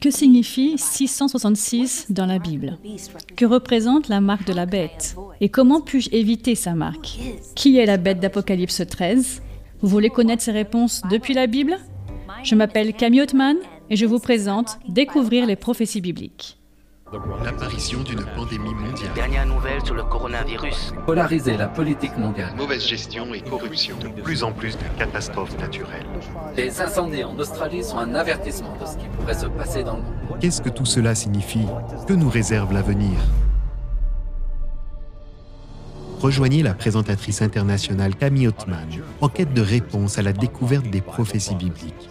Que signifie 666 dans la Bible? Que représente la marque de la bête? Et comment puis-je éviter sa marque? Qui est la bête d'Apocalypse 13 Vous voulez connaître ces réponses depuis la Bible? Je m'appelle Camille Ottman et je vous présente Découvrir les prophéties bibliques. L'apparition d'une pandémie mondiale. Dernière nouvelle sur le coronavirus. Polariser la politique mondiale. Mauvaise gestion et corruption. De plus en plus de catastrophes naturelles. Les incendies en Australie sont un avertissement de ce qui pourrait se passer dans le monde. Qu'est-ce que tout cela signifie? Que nous réserve l'avenir? Rejoignez la présentatrice internationale Camille Ottman en quête de réponses à la découverte des prophéties bibliques.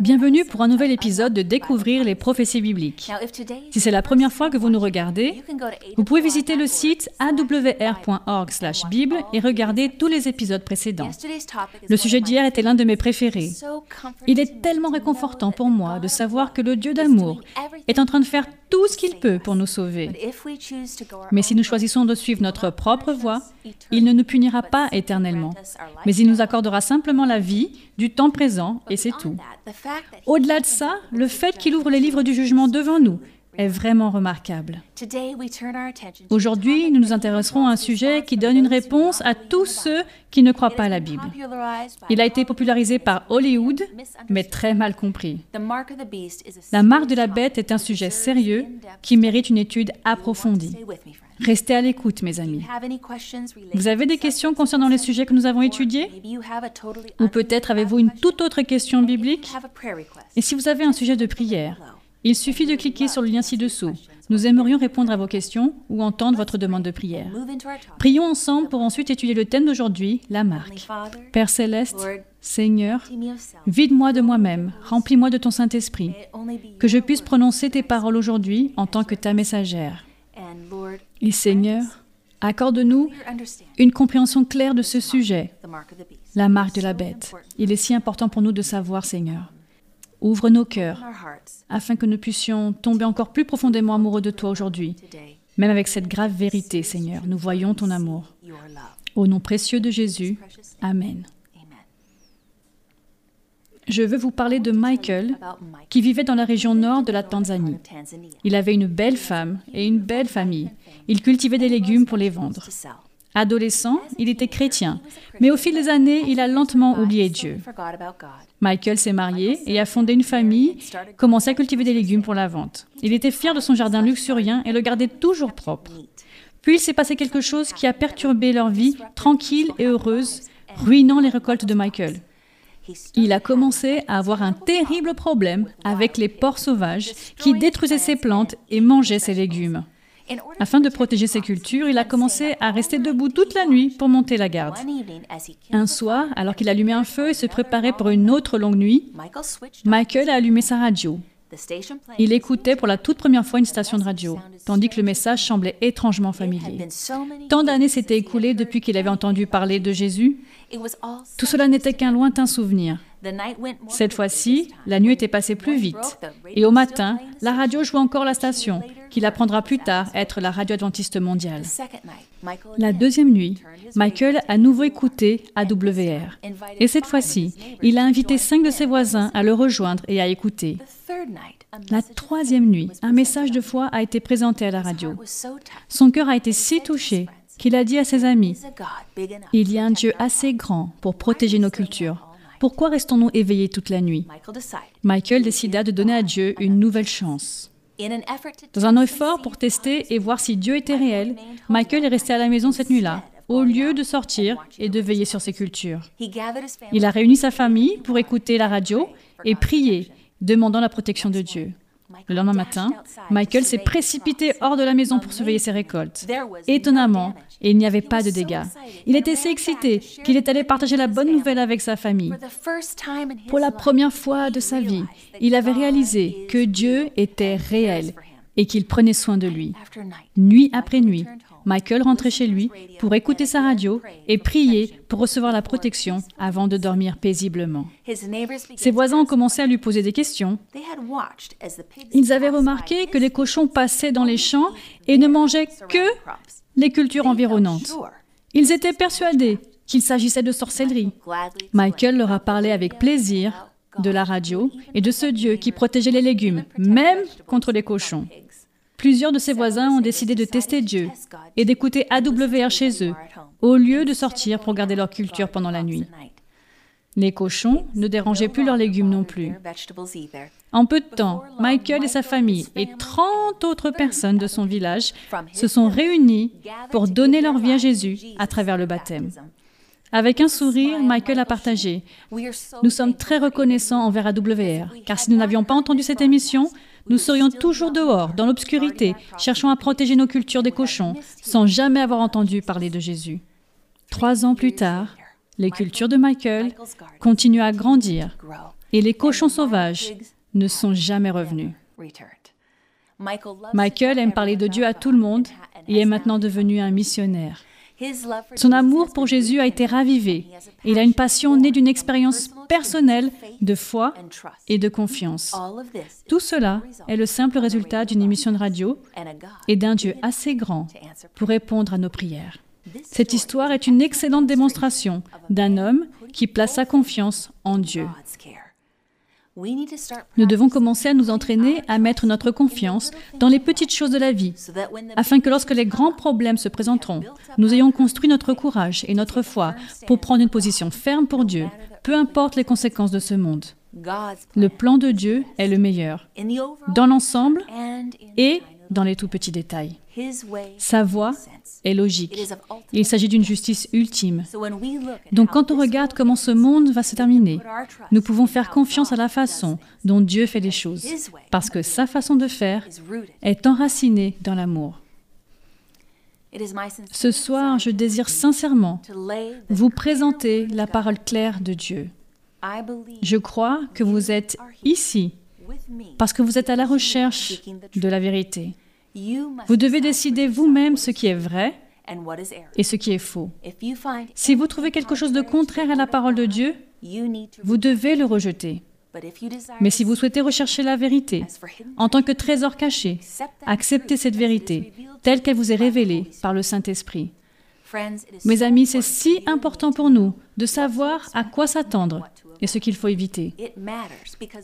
Bienvenue pour un nouvel épisode de Découvrir les prophéties bibliques. Si c'est la première fois que vous nous regardez, vous pouvez visiter le site awr.org/bible et regarder tous les épisodes précédents. Le sujet d'hier était l'un de mes préférés. Il est tellement réconfortant pour moi de savoir que le Dieu d'amour est en train de faire tout ce qu'il peut pour nous sauver. Mais si nous choisissons de suivre notre propre voie, il ne nous punira pas éternellement, mais il nous accordera simplement la vie du temps présent et c'est tout. Au-delà de ça, le fait qu'il ouvre les livres du jugement devant nous est vraiment remarquable. Aujourd'hui, nous nous intéresserons à un sujet qui donne une réponse à tous ceux qui ne croient pas à la Bible. Il a été popularisé par Hollywood, mais très mal compris. La marque de la bête est un sujet sérieux qui mérite une étude approfondie. Restez à l'écoute, mes amis. Vous avez des questions concernant les sujets que nous avons étudiés? Ou peut-être avez-vous une toute autre question biblique? Et si vous avez un sujet de prière il suffit de cliquer sur le lien ci-dessous. Nous aimerions répondre à vos questions ou entendre votre demande de prière. Prions ensemble pour ensuite étudier le thème d'aujourd'hui, la marque. Père céleste, Seigneur, vide-moi de moi-même, remplis-moi de ton Saint-Esprit, que je puisse prononcer tes paroles aujourd'hui en tant que ta messagère. Et Seigneur, accorde-nous une compréhension claire de ce sujet, la marque de la bête. Il est si important pour nous de savoir, Seigneur. Ouvre nos cœurs afin que nous puissions tomber encore plus profondément amoureux de toi aujourd'hui. Même avec cette grave vérité, Seigneur, nous voyons ton amour. Au nom précieux de Jésus, Amen. Je veux vous parler de Michael, qui vivait dans la région nord de la Tanzanie. Il avait une belle femme et une belle famille. Il cultivait des légumes pour les vendre. Adolescent, il était chrétien, mais au fil des années, il a lentement oublié Dieu. Michael s'est marié et a fondé une famille, commencé à cultiver des légumes pour la vente. Il était fier de son jardin luxuriant et le gardait toujours propre. Puis il s'est passé quelque chose qui a perturbé leur vie tranquille et heureuse, ruinant les récoltes de Michael. Il a commencé à avoir un terrible problème avec les porcs sauvages qui détruisaient ses plantes et mangeaient ses légumes. Afin de protéger ses cultures, il a commencé à rester debout toute la nuit pour monter la garde. Un soir, alors qu'il allumait un feu et se préparait pour une autre longue nuit, Michael a allumé sa radio. Il écoutait pour la toute première fois une station de radio, tandis que le message semblait étrangement familier. Tant d'années s'étaient écoulées depuis qu'il avait entendu parler de Jésus. Tout cela n'était qu'un lointain souvenir. Cette fois-ci, la nuit était passée plus vite. Et au matin, la radio jouait encore la station, qu'il apprendra plus tard être la radio adventiste mondiale. La deuxième nuit, Michael a nouveau écouté AWR. Et cette fois-ci, il a invité cinq de ses voisins à le rejoindre et à écouter. La troisième nuit, un message de foi a été présenté à la radio. Son cœur a été si touché qu'il a dit à ses amis, Il y a un Dieu assez grand pour protéger nos cultures. Pourquoi restons-nous éveillés toute la nuit? Michael décida de donner à Dieu une nouvelle chance. Dans un effort pour tester et voir si Dieu était réel, Michael est resté à la maison cette nuit-là, au lieu de sortir et de veiller sur ses cultures. Il a réuni sa famille pour écouter la radio et prier, demandant la protection de Dieu. Le lendemain matin, Michael s'est précipité hors de la maison pour surveiller ses récoltes. Étonnamment, il n'y avait pas de dégâts. Il était si excité qu'il est allé partager la bonne nouvelle avec sa famille. Pour la première fois de sa vie, il avait réalisé que Dieu était réel et qu'il prenait soin de lui. Nuit après nuit, Michael rentrait chez lui pour écouter sa radio et prier pour recevoir la protection avant de dormir paisiblement. Ses voisins ont commencé à lui poser des questions. Ils avaient remarqué que les cochons passaient dans les champs et ne mangeaient que les cultures environnantes. Ils étaient persuadés qu'il s'agissait de sorcellerie. Michael leur a parlé avec plaisir de la radio et de ce Dieu qui protégeait les légumes, même contre les cochons. Plusieurs de ses voisins ont décidé de tester Dieu et d'écouter AWR chez eux, au lieu de sortir pour garder leur culture pendant la nuit. Les cochons ne dérangeaient plus leurs légumes non plus. En peu de temps, Michael et sa famille et 30 autres personnes de son village se sont réunis pour donner leur vie à Jésus à travers le baptême. Avec un sourire, Michael a partagé Nous sommes très reconnaissants envers AWR, car si nous n'avions pas entendu cette émission, nous serions toujours dehors, dans l'obscurité, cherchant à protéger nos cultures des cochons, sans jamais avoir entendu parler de Jésus. Trois ans plus tard, les cultures de Michael continuent à grandir et les cochons sauvages ne sont jamais revenus. Michael aime parler de Dieu à tout le monde et est maintenant devenu un missionnaire. Son amour pour Jésus a été ravivé. Il a une passion née d'une expérience personnelle de foi et de confiance. Tout cela est le simple résultat d'une émission de radio et d'un Dieu assez grand pour répondre à nos prières. Cette histoire est une excellente démonstration d'un homme qui place sa confiance en Dieu. Nous devons commencer à nous entraîner à mettre notre confiance dans les petites choses de la vie, afin que lorsque les grands problèmes se présenteront, nous ayons construit notre courage et notre foi pour prendre une position ferme pour Dieu, peu importe les conséquences de ce monde. Le plan de Dieu est le meilleur, dans l'ensemble et dans les tout petits détails. Sa voie est logique. Il s'agit d'une justice ultime. Donc quand on regarde comment ce monde va se terminer, nous pouvons faire confiance à la façon dont Dieu fait les choses, parce que sa façon de faire est enracinée dans l'amour. Ce soir, je désire sincèrement vous présenter la parole claire de Dieu. Je crois que vous êtes ici parce que vous êtes à la recherche de la vérité. Vous devez décider vous-même ce qui est vrai et ce qui est faux. Si vous trouvez quelque chose de contraire à la parole de Dieu, vous devez le rejeter. Mais si vous souhaitez rechercher la vérité en tant que trésor caché, acceptez cette vérité telle qu'elle vous est révélée par le Saint-Esprit. Mes amis, c'est si important pour nous de savoir à quoi s'attendre et ce qu'il faut éviter.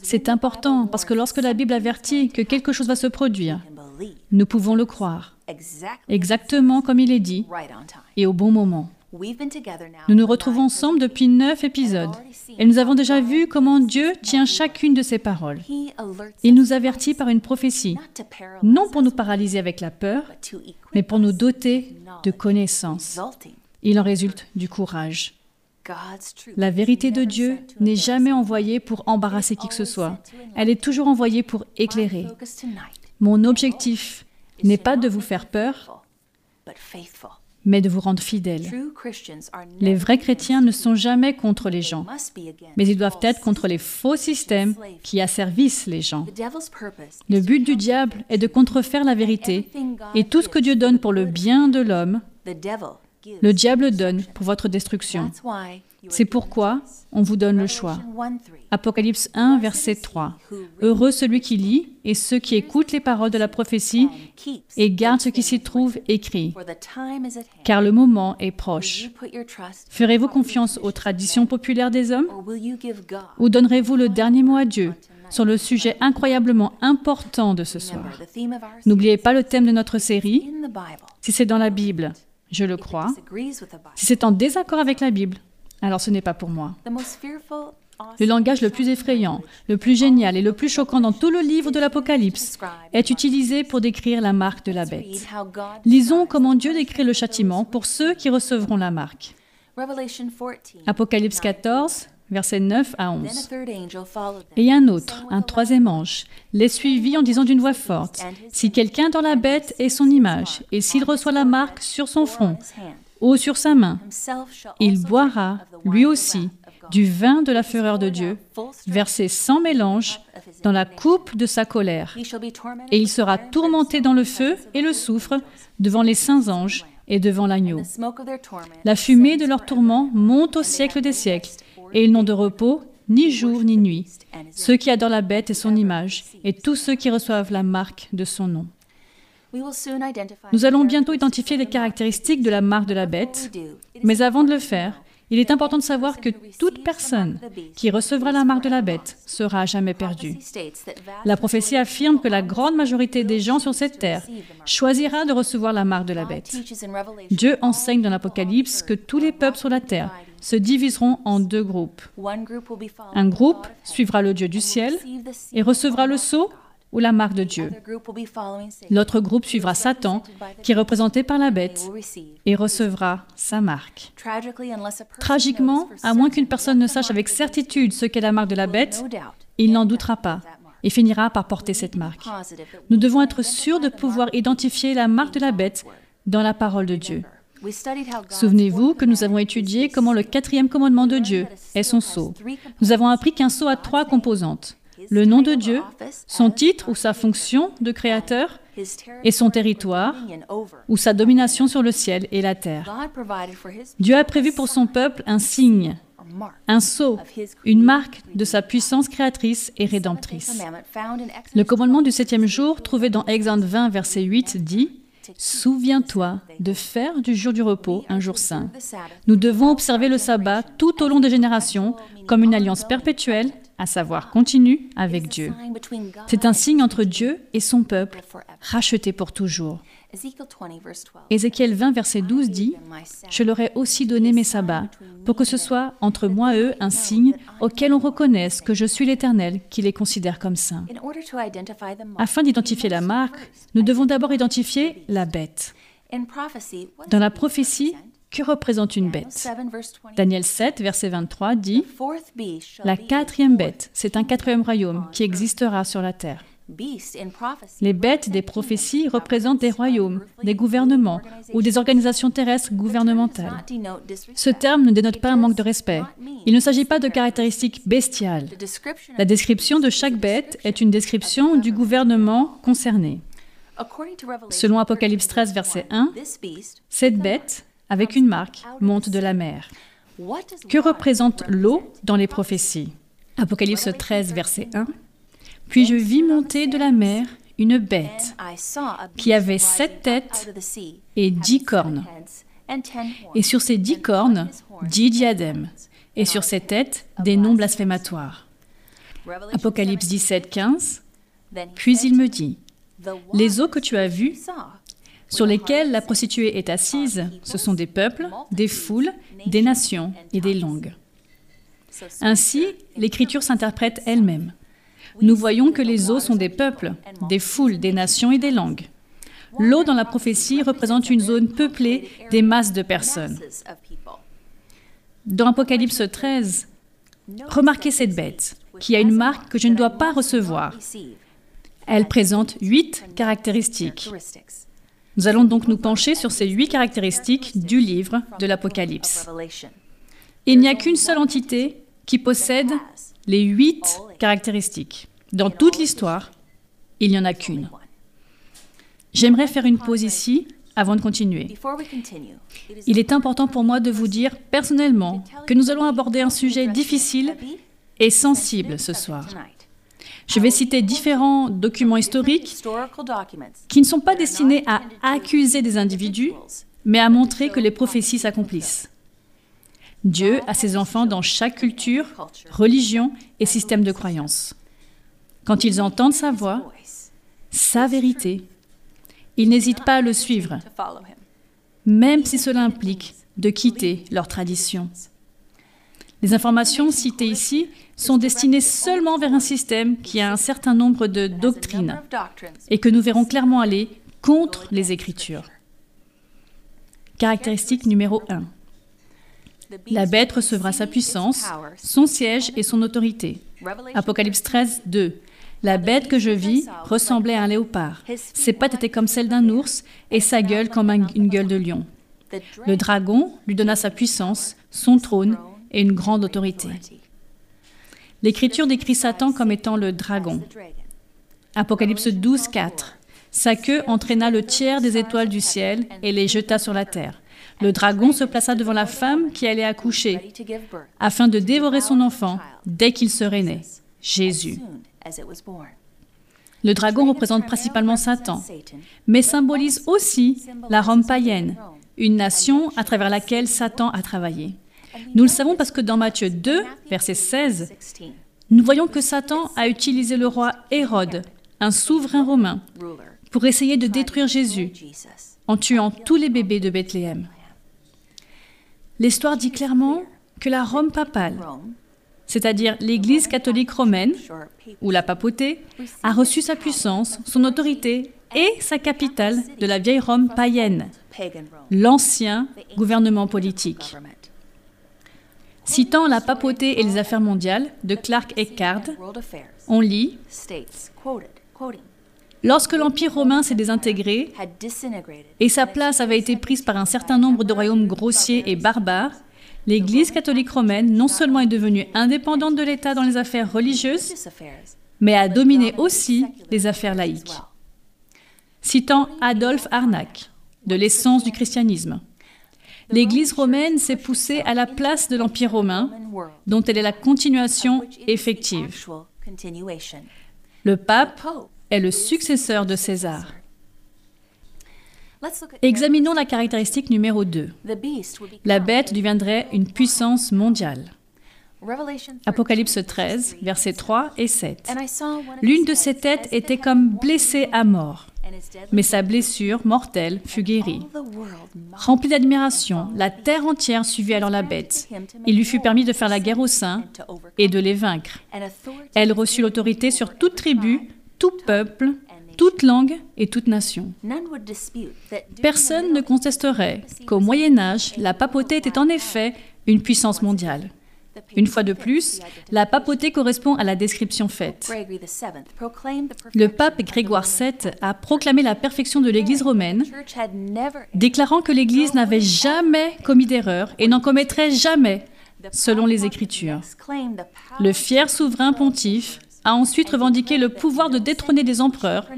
C'est important parce que lorsque la Bible avertit que quelque chose va se produire, nous pouvons le croire, exactement comme il est dit, et au bon moment. Nous nous retrouvons ensemble depuis neuf épisodes et nous avons déjà vu comment Dieu tient chacune de ses paroles. Il nous avertit par une prophétie, non pour nous paralyser avec la peur, mais pour nous doter de connaissances. Il en résulte du courage. La vérité de Dieu n'est jamais envoyée pour embarrasser qui que ce soit. Elle est toujours envoyée pour éclairer. Mon objectif n'est pas de vous faire peur, mais de vous rendre fidèles. Les vrais chrétiens ne sont jamais contre les gens, mais ils doivent être contre les faux systèmes qui asservissent les gens. Le but du diable est de contrefaire la vérité et tout ce que Dieu donne pour le bien de l'homme, le diable donne pour votre destruction. C'est pourquoi on vous donne le choix. Apocalypse 1, verset 3. Heureux celui qui lit et ceux qui écoutent les paroles de la prophétie et gardent ce qui s'y trouve écrit, car le moment est proche. Ferez-vous confiance aux traditions populaires des hommes? Ou donnerez-vous le dernier mot à Dieu sur le sujet incroyablement important de ce soir N'oubliez pas le thème de notre série. Si c'est dans la Bible, je le crois. Si c'est en désaccord avec la Bible, alors ce n'est pas pour moi. Le langage le plus effrayant, le plus génial et le plus choquant dans tout le livre de l'Apocalypse est utilisé pour décrire la marque de la bête. Lisons comment Dieu décrit le châtiment pour ceux qui recevront la marque. Apocalypse 14, versets 9 à 11. Et un autre, un troisième ange, les suivit en disant d'une voix forte, Si quelqu'un dans la bête est son image, et s'il reçoit la marque sur son front ou sur sa main, il boira, lui aussi, du vin de la fureur de Dieu, versé sans mélange dans la coupe de sa colère. Et il sera tourmenté dans le feu et le soufre devant les saints anges et devant l'agneau. La fumée de leur tourment monte au siècle des siècles, et ils n'ont de repos ni jour ni nuit, ceux qui adorent la bête et son image, et tous ceux qui reçoivent la marque de son nom. Nous allons bientôt identifier les caractéristiques de la marque de la bête, mais avant de le faire, il est important de savoir que toute personne qui recevra la marque de la bête sera à jamais perdue. La prophétie affirme que la grande majorité des gens sur cette terre choisira de recevoir la marque de la bête. Dieu enseigne dans l'Apocalypse que tous les peuples sur la terre se diviseront en deux groupes. Un groupe suivra le Dieu du ciel et recevra le sceau ou la marque de Dieu. L'autre groupe suivra Satan, qui est représenté par la bête, et recevra sa marque. Tragiquement, à moins qu'une personne ne sache avec certitude ce qu'est la marque de la bête, il n'en doutera pas et finira par porter cette marque. Nous devons être sûrs de pouvoir identifier la marque de la bête dans la parole de Dieu. Souvenez-vous que nous avons étudié comment le quatrième commandement de Dieu est son sceau. Nous avons appris qu'un sceau a trois composantes. Le nom de Dieu, son titre ou sa fonction de créateur, et son territoire ou sa domination sur le ciel et la terre. Dieu a prévu pour son peuple un signe, un sceau, une marque de sa puissance créatrice et rédemptrice. Le commandement du septième jour, trouvé dans Exode 20, verset 8, dit Souviens-toi de faire du jour du repos un jour saint. Nous devons observer le sabbat tout au long des générations comme une alliance perpétuelle à savoir continue avec Dieu. C'est un signe entre Dieu et son peuple, racheté pour toujours. Ézéchiel 20, verset 12 dit, Je leur ai aussi donné mes sabbats, pour que ce soit entre moi et eux un signe auquel on reconnaisse que je suis l'Éternel, qui les considère comme saints. Afin d'identifier la marque, nous devons d'abord identifier la bête. Dans la prophétie, que représente une bête? Daniel 7, verset 23 dit La quatrième bête, c'est un quatrième royaume qui existera sur la terre. Les bêtes des prophéties représentent des royaumes, des gouvernements ou des organisations terrestres gouvernementales. Ce terme ne dénote pas un manque de respect. Il ne s'agit pas de caractéristiques bestiales. La description de chaque bête est une description du gouvernement concerné. Selon Apocalypse 13, verset 1, cette bête avec une marque, monte de la mer. Que représente l'eau dans les prophéties? Apocalypse 13, verset 1. Puis je vis monter de la mer une bête qui avait sept têtes et dix cornes. Et sur ces dix cornes, dix diadèmes. Et sur ces têtes, des noms blasphématoires. Apocalypse 17, 15. Puis il me dit, les eaux que tu as vues sur lesquels la prostituée est assise, ce sont des peuples, des foules, des nations et des langues. Ainsi, l'Écriture s'interprète elle-même. Nous voyons que les eaux sont des peuples, des foules, des nations et des langues. L'eau dans la prophétie représente une zone peuplée des masses de personnes. Dans Apocalypse 13, remarquez cette bête, qui a une marque que je ne dois pas recevoir. Elle présente huit caractéristiques. Nous allons donc nous pencher sur ces huit caractéristiques du livre de l'Apocalypse. Il n'y a qu'une seule entité qui possède les huit caractéristiques. Dans toute l'histoire, il n'y en a qu'une. J'aimerais faire une pause ici avant de continuer. Il est important pour moi de vous dire personnellement que nous allons aborder un sujet difficile et sensible ce soir. Je vais citer différents documents historiques qui ne sont pas destinés à accuser des individus, mais à montrer que les prophéties s'accomplissent. Dieu a ses enfants dans chaque culture, religion et système de croyance. Quand ils entendent sa voix, sa vérité, ils n'hésitent pas à le suivre, même si cela implique de quitter leur tradition. Les informations citées ici sont destinées seulement vers un système qui a un certain nombre de doctrines et que nous verrons clairement aller contre les Écritures. Caractéristique numéro 1. La bête recevra sa puissance, son siège et son autorité. Apocalypse 13, 2. La bête que je vis ressemblait à un léopard. Ses pattes étaient comme celles d'un ours et sa gueule comme une gueule de lion. Le dragon lui donna sa puissance, son trône et une grande autorité. L'Écriture décrit Satan comme étant le dragon. Apocalypse 12, 4. Sa queue entraîna le tiers des étoiles du ciel et les jeta sur la terre. Le dragon se plaça devant la femme qui allait accoucher, afin de dévorer son enfant dès qu'il serait né, Jésus. Le dragon représente principalement Satan, mais symbolise aussi la Rome païenne, une nation à travers laquelle Satan a travaillé. Nous le savons parce que dans Matthieu 2, verset 16, nous voyons que Satan a utilisé le roi Hérode, un souverain romain, pour essayer de détruire Jésus en tuant tous les bébés de Bethléem. L'histoire dit clairement que la Rome papale, c'est-à-dire l'Église catholique romaine, ou la papauté, a reçu sa puissance, son autorité et sa capitale de la vieille Rome païenne, l'ancien gouvernement politique. Citant la papauté et les affaires mondiales de Clark Eckhart, on lit Lorsque l'Empire romain s'est désintégré et sa place avait été prise par un certain nombre de royaumes grossiers et barbares, l'Église catholique romaine non seulement est devenue indépendante de l'État dans les affaires religieuses, mais a dominé aussi les affaires laïques. Citant Adolphe Arnac, de l'essence du christianisme. L'Église romaine s'est poussée à la place de l'Empire romain, dont elle est la continuation effective. Le pape est le successeur de César. Examinons la caractéristique numéro 2. La bête deviendrait une puissance mondiale. Apocalypse 13, versets 3 et 7. L'une de ses têtes était comme blessée à mort mais sa blessure mortelle fut guérie. Remplie d'admiration, la terre entière suivit alors la bête. Il lui fut permis de faire la guerre aux saints et de les vaincre. Elle reçut l'autorité sur toute tribu, tout peuple, toute langue et toute nation. Personne ne contesterait qu'au Moyen Âge, la papauté était en effet une puissance mondiale. Une fois de plus, la papauté correspond à la description faite. Le pape Grégoire VII a proclamé la perfection de l'Église romaine, déclarant que l'Église n'avait jamais commis d'erreur et n'en commettrait jamais, selon les Écritures. Le fier souverain pontife a ensuite revendiqué le pouvoir de détrôner des empereurs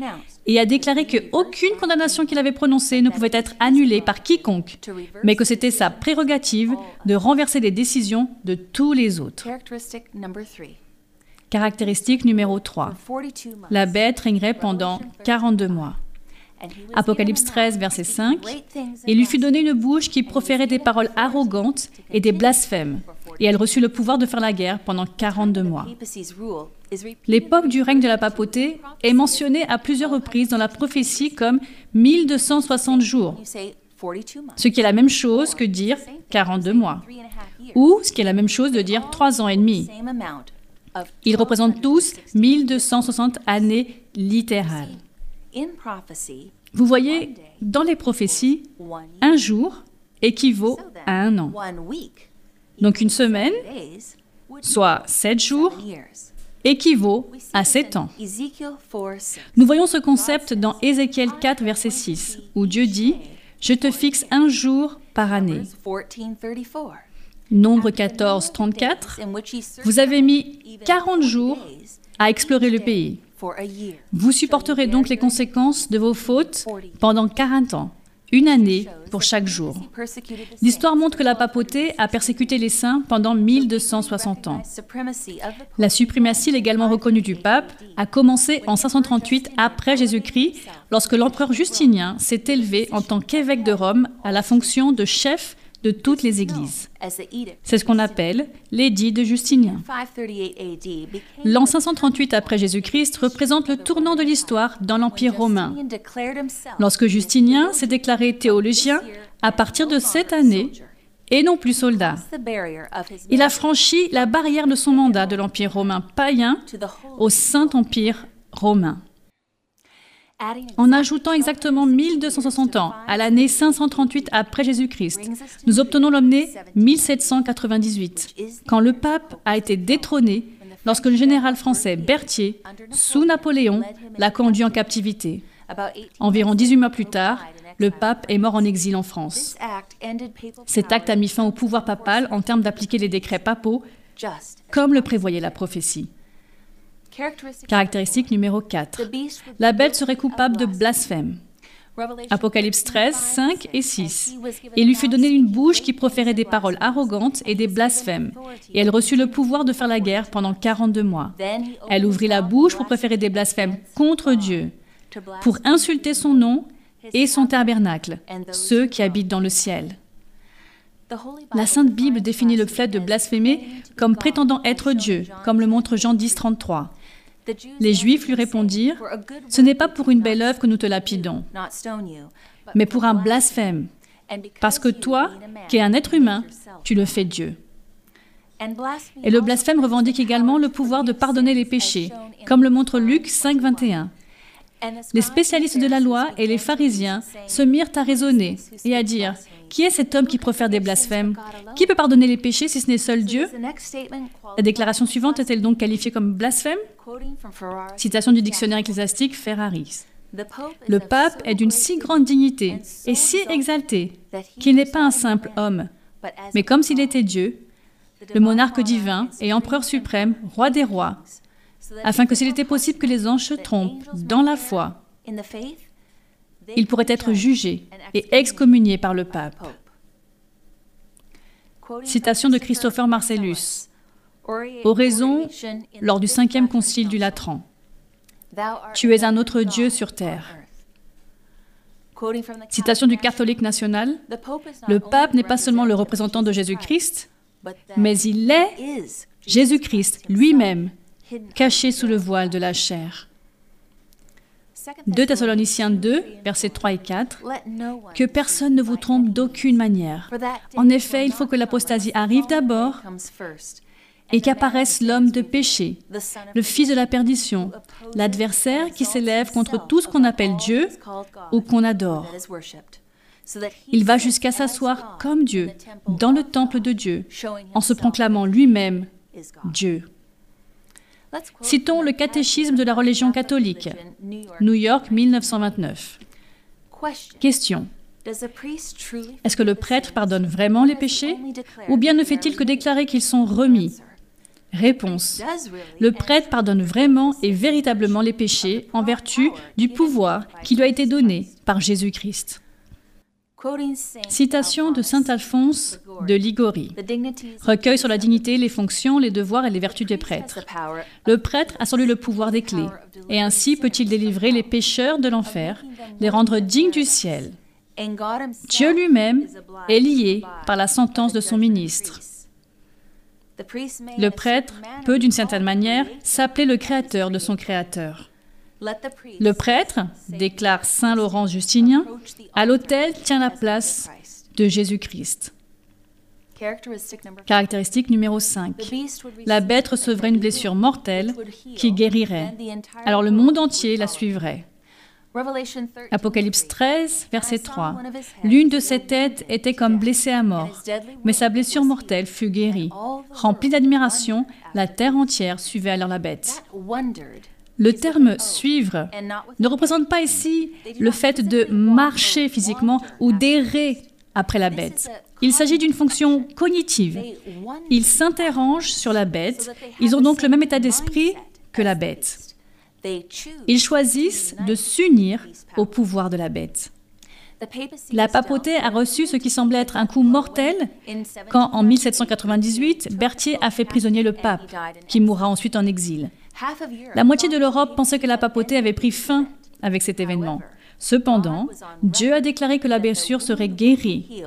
et a déclaré qu'aucune condamnation qu'il avait prononcée ne pouvait être annulée par quiconque, mais que c'était sa prérogative de renverser les décisions de tous les autres. Caractéristique numéro 3. La bête régnerait pendant 42 mois. Apocalypse 13, verset 5. Il lui fut donné une bouche qui proférait des paroles arrogantes et des blasphèmes, et elle reçut le pouvoir de faire la guerre pendant 42 mois. L'époque du règne de la papauté est mentionnée à plusieurs reprises dans la prophétie comme 1260 jours, ce qui est la même chose que dire 42 mois, ou ce qui est la même chose de dire 3 ans et demi. Ils représentent tous 1260 années littérales. Vous voyez, dans les prophéties, un jour équivaut à un an. Donc une semaine, soit sept jours, équivaut à sept ans. Nous voyons ce concept dans Ézéchiel 4, verset 6, où Dieu dit, Je te fixe un jour par année. Nombre 14, 34, Vous avez mis 40 jours à explorer le pays. Vous supporterez donc les conséquences de vos fautes pendant 40 ans, une année pour chaque jour. L'histoire montre que la papauté a persécuté les saints pendant 1260 ans. La suprématie légalement reconnue du pape a commencé en 538 après Jésus-Christ, lorsque l'empereur Justinien s'est élevé en tant qu'évêque de Rome à la fonction de chef de toutes les églises. C'est ce qu'on appelle l'édit de Justinien. L'an 538 après Jésus-Christ représente le tournant de l'histoire dans l'Empire romain. Lorsque Justinien s'est déclaré théologien, à partir de cette année, et non plus soldat. Il a franchi la barrière de son mandat de l'Empire romain païen au Saint-Empire romain. En ajoutant exactement 1260 ans à l'année 538 après Jésus-Christ, nous obtenons l'année 1798, quand le pape a été détrôné lorsque le général français Berthier, sous Napoléon, l'a conduit en captivité. Environ 18 mois plus tard, le pape est mort en exil en France. Cet acte a mis fin au pouvoir papal en termes d'appliquer les décrets papaux, comme le prévoyait la prophétie. Caractéristique numéro 4. La bête serait coupable de blasphème. Apocalypse 13, 5 et 6. Il lui fut donné une bouche qui proférait des paroles arrogantes et des blasphèmes, et elle reçut le pouvoir de faire la guerre pendant 42 mois. Elle ouvrit la bouche pour proférer des blasphèmes contre Dieu, pour insulter son nom et son tabernacle, ceux qui habitent dans le ciel. La Sainte Bible définit le fait de blasphémer comme prétendant être Dieu, comme le montre Jean 10, 33. Les Juifs lui répondirent, Ce n'est pas pour une belle œuvre que nous te lapidons, mais pour un blasphème, parce que toi, qui es un être humain, tu le fais Dieu. Et le blasphème revendique également le pouvoir de pardonner les péchés, comme le montre Luc 5, 21. Les spécialistes de la loi et les pharisiens se mirent à raisonner et à dire Qui est cet homme qui profère des blasphèmes? Qui peut pardonner les péchés si ce n'est seul Dieu? La déclaration suivante est-elle donc qualifiée comme blasphème? Citation du dictionnaire ecclésiastique Ferraris. Le pape est d'une si grande dignité et si exalté qu'il n'est pas un simple homme, mais comme s'il était Dieu, le monarque divin et empereur suprême, roi des rois, afin que s'il était possible que les anges se trompent dans la foi, ils pourraient être jugés et excommuniés par le pape. Citation de Christopher Marcellus. Oraison lors du cinquième concile du Latran. Tu es un autre Dieu sur terre. Citation du catholique national. Le pape n'est pas seulement le représentant de Jésus-Christ, mais il est Jésus-Christ lui-même caché sous le voile de la chair. 2 Thessaloniciens 2, versets 3 et 4, Que personne ne vous trompe d'aucune manière. En effet, il faut que l'apostasie arrive d'abord et qu'apparaisse l'homme de péché, le fils de la perdition, l'adversaire qui s'élève contre tout ce qu'on appelle Dieu ou qu'on adore. Il va jusqu'à s'asseoir comme Dieu dans le temple de Dieu, en se proclamant lui-même Dieu. Citons le catéchisme de la religion catholique, New York 1929. Question. Est-ce que le prêtre pardonne vraiment les péchés ou bien ne fait-il que déclarer qu'ils sont remis? Réponse. Le prêtre pardonne vraiment et véritablement les péchés en vertu du pouvoir qui lui a été donné par Jésus-Christ. Citation de Saint Alphonse de Ligorie. Recueil sur la dignité, les fonctions, les devoirs et les vertus des prêtres. Le prêtre a sur lui le pouvoir des clés, et ainsi peut-il délivrer les pécheurs de l'enfer, les rendre dignes du ciel. Dieu lui-même est lié par la sentence de son ministre. Le prêtre peut, d'une certaine manière, s'appeler le créateur de son créateur. Le prêtre, déclare Saint Laurent Justinien, à l'autel tient la place de Jésus-Christ. Caractéristique numéro 5. La bête recevrait une blessure mortelle qui guérirait. Alors le monde entier la suivrait. Apocalypse 13, verset 3. L'une de ses têtes était comme blessée à mort, mais sa blessure mortelle fut guérie. Remplie d'admiration, la terre entière suivait alors la bête. Le terme suivre ne représente pas ici le fait de marcher physiquement ou d'errer après la bête. Il s'agit d'une fonction cognitive. Ils s'interrogent sur la bête, ils ont donc le même état d'esprit que la bête. Ils choisissent de s'unir au pouvoir de la bête. La papauté a reçu ce qui semblait être un coup mortel quand, en 1798, Berthier a fait prisonnier le pape, qui mourra ensuite en exil. La moitié de l'Europe pensait que la papauté avait pris fin avec cet événement. Cependant, Dieu a déclaré que la blessure serait guérie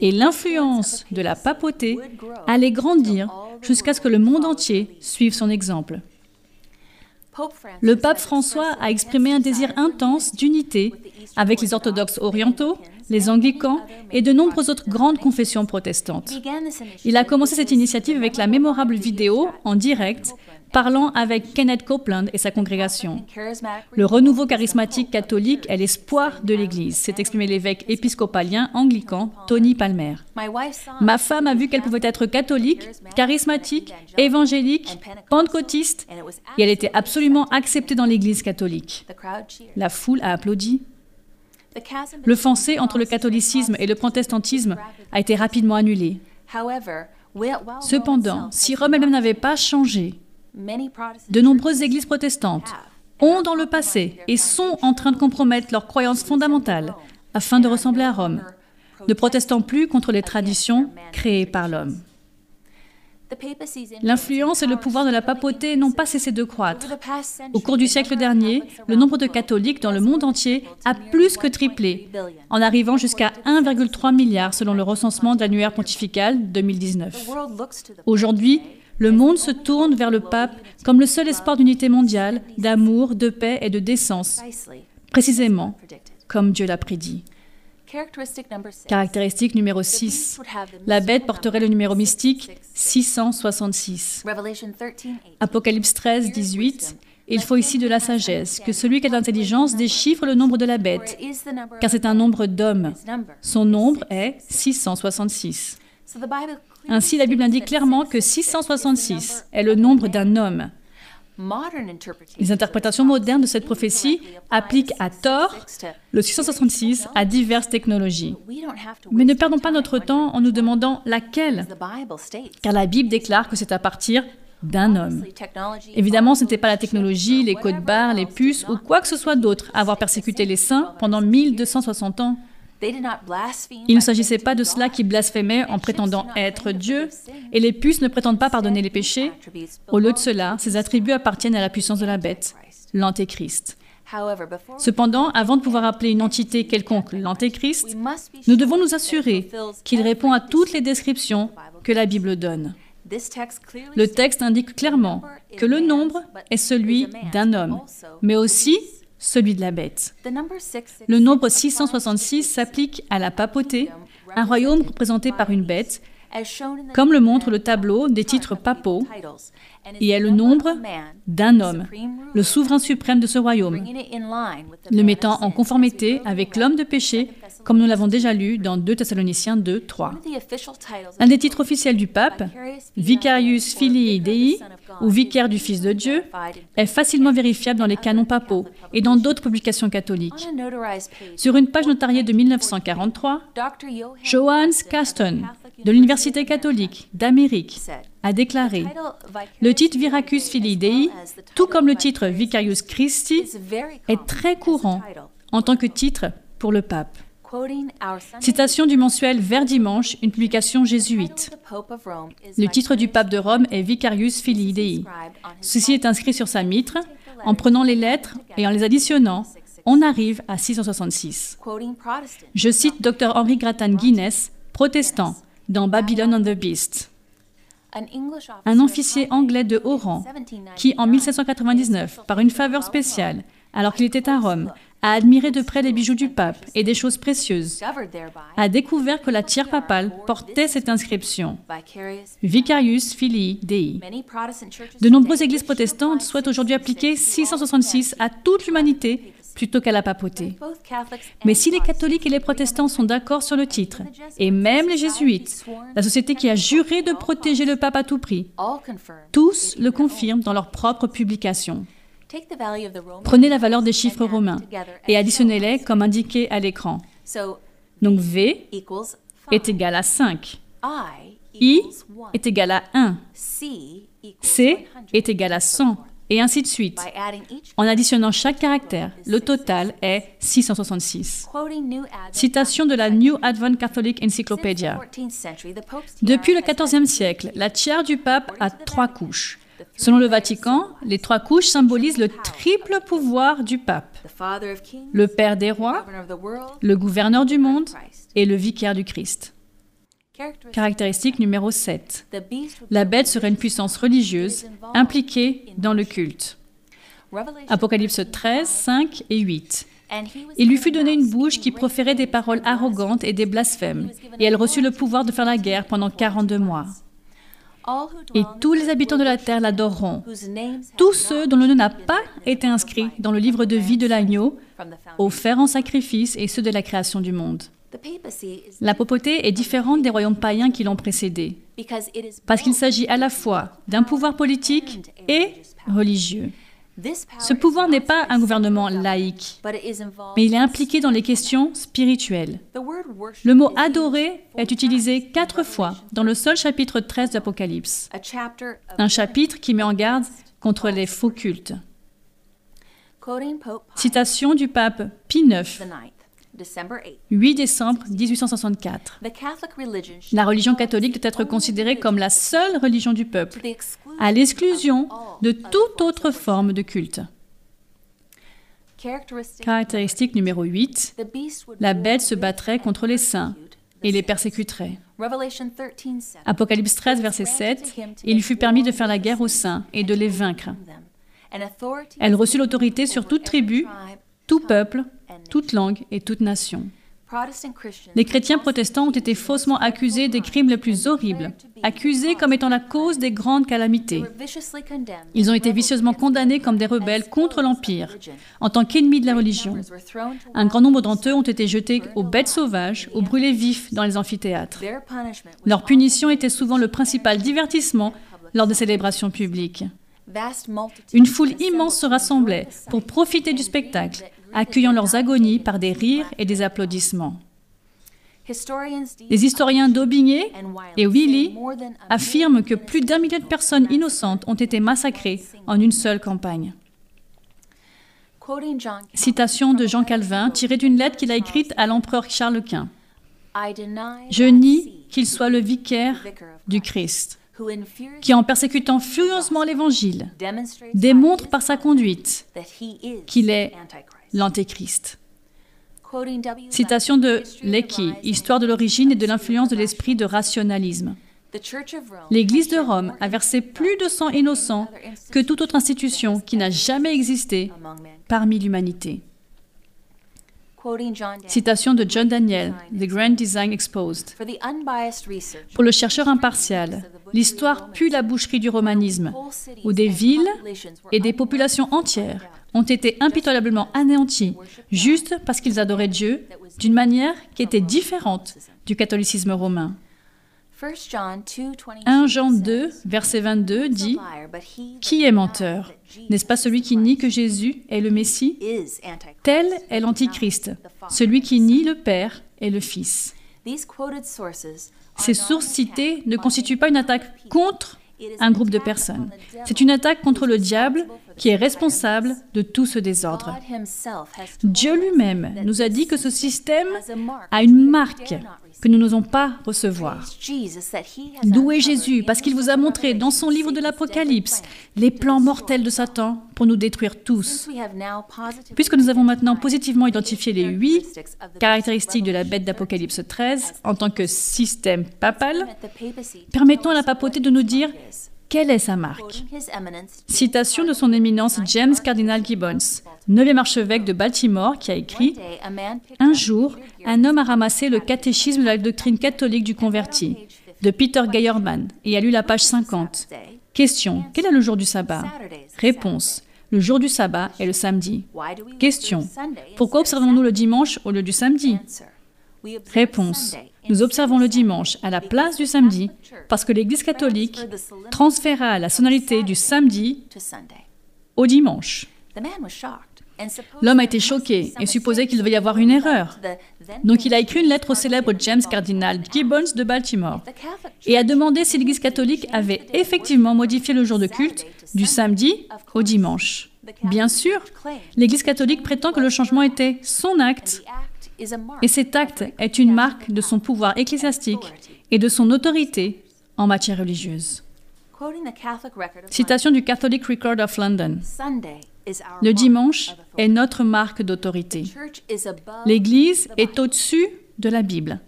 et l'influence de la papauté allait grandir jusqu'à ce que le monde entier suive son exemple. Le pape François a exprimé un désir intense d'unité avec les orthodoxes orientaux, les anglicans et de nombreuses autres grandes confessions protestantes. Il a commencé cette initiative avec la mémorable vidéo en direct parlant avec Kenneth Copeland et sa congrégation. Le renouveau charismatique catholique est l'espoir de l'Église, s'est exprimé l'évêque épiscopalien anglican Tony Palmer. Ma femme a vu qu'elle pouvait être catholique, charismatique, évangélique, pentecôtiste, et elle était absolument acceptée dans l'Église catholique. La foule a applaudi. Le fossé entre le catholicisme et le protestantisme a été rapidement annulé. Cependant, si Rome elle-même n'avait pas changé, de nombreuses églises protestantes ont dans le passé et sont en train de compromettre leurs croyances fondamentales afin de ressembler à Rome, ne protestant plus contre les traditions créées par l'homme. L'influence et le pouvoir de la papauté n'ont pas cessé de croître. Au cours du siècle dernier, le nombre de catholiques dans le monde entier a plus que triplé, en arrivant jusqu'à 1,3 milliard selon le recensement de l'annuaire pontifical 2019. Aujourd'hui, le monde se tourne vers le pape comme le seul espoir d'unité mondiale, d'amour, de paix et de décence, précisément comme Dieu l'a prédit. Caractéristique numéro 6. La bête porterait le numéro mystique 666. Apocalypse 13, 18. Il faut ici de la sagesse, que celui qui a de l'intelligence déchiffre le nombre de la bête, car c'est un nombre d'hommes. Son nombre est 666. Ainsi, la Bible indique clairement que 666 est le nombre d'un homme. Les interprétations modernes de cette prophétie appliquent à tort le 666 à diverses technologies. Mais ne perdons pas notre temps en nous demandant laquelle, car la Bible déclare que c'est à partir d'un homme. Évidemment, ce n'était pas la technologie, les codes barres, les puces ou quoi que ce soit d'autre à avoir persécuté les saints pendant 1260 ans. Il ne s'agissait pas de cela qui blasphémait en prétendant être Dieu, et les puces ne prétendent pas pardonner les péchés. Au lieu de cela, ces attributs appartiennent à la puissance de la bête, l'Antéchrist. Cependant, avant de pouvoir appeler une entité quelconque l'Antéchrist, nous devons nous assurer qu'il répond à toutes les descriptions que la Bible donne. Le texte indique clairement que le nombre est celui d'un homme, mais aussi celui de la bête. Le nombre 666 s'applique à la papauté, un royaume représenté par une bête, comme le montre le tableau des titres papaux, et est le nombre d'un homme, le souverain suprême de ce royaume, le mettant en conformité avec l'homme de péché, comme nous l'avons déjà lu dans 2 Thessaloniciens 2, 3. Un des titres officiels du pape, Vicarius Filii Dei, ou vicaire du Fils de Dieu, est facilement vérifiable dans les canons papaux et dans d'autres publications catholiques. Sur une page notariée de 1943, Johannes Caston, de l'Université catholique d'Amérique, a déclaré Le titre Viracus Filii Dei, tout comme le titre Vicarius Christi, est très courant en tant que titre pour le pape. Citation du mensuel Vers Dimanche, une publication jésuite. Le titre du pape de Rome est Vicarius Filii Dei. Ceci est inscrit sur sa mitre. En prenant les lettres et en les additionnant, on arrive à 666. Je cite Dr Henry Grattan Guinness, protestant, dans Babylon on the Beast. Un officier anglais de haut rang qui, en 1799, par une faveur spéciale, alors qu'il était à Rome, a admiré de près les bijoux du pape et des choses précieuses, a découvert que la tiare papale portait cette inscription Vicarius Filii Dei. De nombreuses églises protestantes souhaitent aujourd'hui appliquer 666 à toute l'humanité plutôt qu'à la papauté. Mais si les catholiques et les protestants sont d'accord sur le titre, et même les jésuites, la société qui a juré de protéger le pape à tout prix, tous le confirment dans leurs propres publications. Prenez la valeur des chiffres romains et additionnez-les comme indiqué à l'écran. Donc V est égal à 5. I est égal à 1. C est égal à 100 et ainsi de suite. En additionnant chaque caractère, le total est 666. Citation de la New Advent Catholic Encyclopedia. Depuis le XIVe siècle, la tiare du pape a trois couches. Selon le Vatican, les trois couches symbolisent le triple pouvoir du pape, le Père des rois, le gouverneur du monde et le vicaire du Christ. Caractéristique numéro 7. La bête serait une puissance religieuse impliquée dans le culte. Apocalypse 13, 5 et 8. Il lui fut donné une bouche qui proférait des paroles arrogantes et des blasphèmes, et elle reçut le pouvoir de faire la guerre pendant 42 mois. Et tous les habitants de la terre l'adoreront, tous ceux dont le nom n'a pas été inscrit dans le livre de vie de l'agneau, offert en sacrifice et ceux de la création du monde. La papauté est différente des royaumes païens qui l'ont précédé, parce qu'il s'agit à la fois d'un pouvoir politique et religieux. Ce pouvoir n'est pas un gouvernement laïque, mais il est impliqué dans les questions spirituelles. Le mot adorer est utilisé quatre fois dans le seul chapitre 13 d'Apocalypse, un chapitre qui met en garde contre les faux cultes. Citation du pape Pie IX, 8 décembre 1864. La religion catholique doit être considérée comme la seule religion du peuple, à l'exclusion de toute autre forme de culte. Caractéristique numéro 8. La bête se battrait contre les saints et les persécuterait. Apocalypse 13, verset 7. Il lui fut permis de faire la guerre aux saints et de les vaincre. Elle reçut l'autorité sur toute tribu, tout peuple, toute langue et toute nation. Les chrétiens protestants ont été faussement accusés des crimes les plus horribles, accusés comme étant la cause des grandes calamités. Ils ont été vicieusement condamnés comme des rebelles contre l'Empire, en tant qu'ennemis de la religion. Un grand nombre d'entre eux ont été jetés aux bêtes sauvages ou brûlés vifs dans les amphithéâtres. Leur punition était souvent le principal divertissement lors des célébrations publiques. Une foule immense se rassemblait pour profiter du spectacle, accueillant leurs agonies par des rires et des applaudissements. Les historiens d'Aubigné et Willy affirment que plus d'un million de personnes innocentes ont été massacrées en une seule campagne. Citation de Jean Calvin tirée d'une lettre qu'il a écrite à l'empereur Charles Quint. Je nie qu'il soit le vicaire du Christ qui, en persécutant furieusement l'Évangile, démontre par sa conduite qu'il est l'Antéchrist. Citation de Lecky, Histoire de l'origine et de l'influence de l'esprit de rationalisme. L'Église de Rome a versé plus de sang innocent que toute autre institution qui n'a jamais existé parmi l'humanité. Citation de John Daniel, The Grand Design Exposed. Pour le chercheur impartial, l'histoire pue la boucherie du romanisme, où des villes et des populations entières ont été impitoyablement anéanties juste parce qu'ils adoraient Dieu d'une manière qui était différente du catholicisme romain. 1 Jean 2, verset 22 dit Qui est menteur? N'est-ce pas celui qui nie que Jésus est le Messie? Tel est l'Antichrist, celui qui nie le Père et le Fils. Ces sources citées ne constituent pas une attaque contre un groupe de personnes. C'est une attaque contre le diable qui est responsable de tout ce désordre. Dieu lui-même nous a dit que ce système a une marque que nous n'osons pas recevoir. Louez Jésus? Parce qu'il vous a montré dans son livre de l'Apocalypse les plans mortels de Satan pour nous détruire tous. Puisque nous avons maintenant positivement identifié les huit caractéristiques de la bête d'Apocalypse 13 en tant que système papal, permettons à la papauté de nous dire quelle est sa marque Citation de son éminence James Cardinal Gibbons, 9e archevêque de Baltimore, qui a écrit Un jour, un homme a ramassé le catéchisme de la doctrine catholique du converti de Peter Geiermann et a lu la page 50. Question Quel est le jour du sabbat Réponse Le jour du sabbat est le samedi. Question Pourquoi observons-nous le dimanche au lieu du samedi Réponse nous observons le dimanche à la place du samedi parce que l'Église catholique transféra la sonalité du samedi au dimanche. L'homme a été choqué et supposait qu'il devait y avoir une erreur. Donc il a écrit une lettre au célèbre James Cardinal Gibbons de Baltimore et a demandé si l'Église catholique avait effectivement modifié le jour de culte du samedi au dimanche. Bien sûr, l'Église catholique prétend que le changement était son acte et cet acte est une marque de son pouvoir ecclésiastique et de son autorité en matière religieuse. Citation du Catholic Record of London. Le dimanche est notre marque d'autorité. L'Église est au-dessus de la Bible.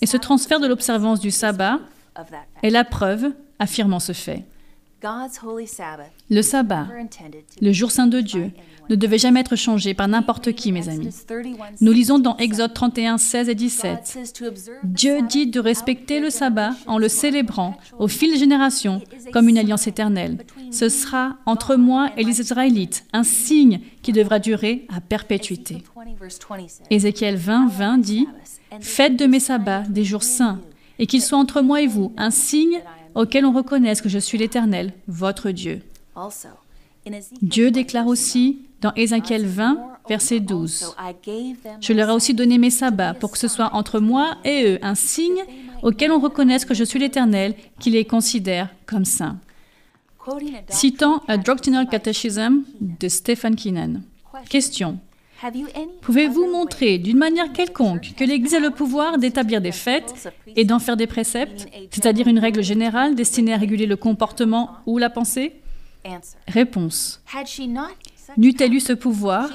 Et ce transfert de l'observance du sabbat est la preuve affirmant ce fait. Le sabbat, le jour saint de Dieu, ne devait jamais être changé par n'importe qui, mes amis. Nous lisons dans Exode 31, 16 et 17. Dieu dit de respecter le sabbat en le célébrant au fil des générations comme une alliance éternelle. Ce sera entre moi et les Israélites un signe qui devra durer à perpétuité. Ézéchiel 20, 20 dit Faites de mes sabbats des jours saints, et qu'ils soient entre moi et vous un signe auquel on reconnaisse que je suis l'Éternel, votre Dieu. Dieu déclare aussi dans Ézéchiel 20, verset 12, Je leur ai aussi donné mes sabbats pour que ce soit entre moi et eux un signe auquel on reconnaisse que je suis l'Éternel, qui les considère comme saints. Citant un Doctrinal Catechism de Stephen Keenan. Question. Pouvez-vous montrer d'une manière quelconque que l'Église a le pouvoir d'établir des fêtes et d'en faire des préceptes, c'est-à-dire une règle générale destinée à réguler le comportement ou la pensée? Réponse. N'eût-elle eu ce pouvoir,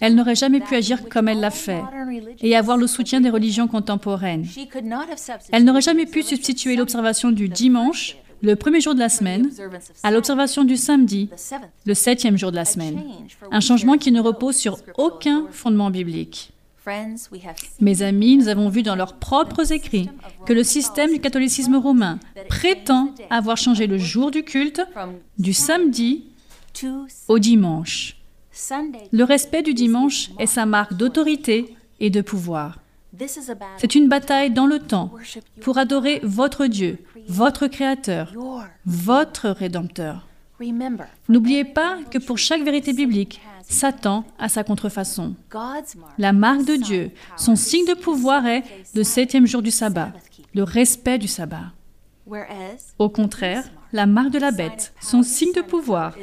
elle n'aurait jamais pu agir comme elle l'a fait et avoir le soutien des religions contemporaines. Elle n'aurait jamais pu substituer l'observation du dimanche, le premier jour de la semaine, à l'observation du samedi, le septième jour de la semaine. Un changement qui ne repose sur aucun fondement biblique. Mes amis, nous avons vu dans leurs propres écrits que le système du catholicisme romain prétend avoir changé le jour du culte du samedi au dimanche. Le respect du dimanche est sa marque d'autorité et de pouvoir. C'est une bataille dans le temps pour adorer votre Dieu, votre Créateur, votre Rédempteur. N'oubliez pas que pour chaque vérité biblique, Satan a sa contrefaçon. La marque de Dieu, son signe de pouvoir est le septième jour du sabbat, le respect du sabbat. Au contraire, la marque de la bête, son signe de pouvoir,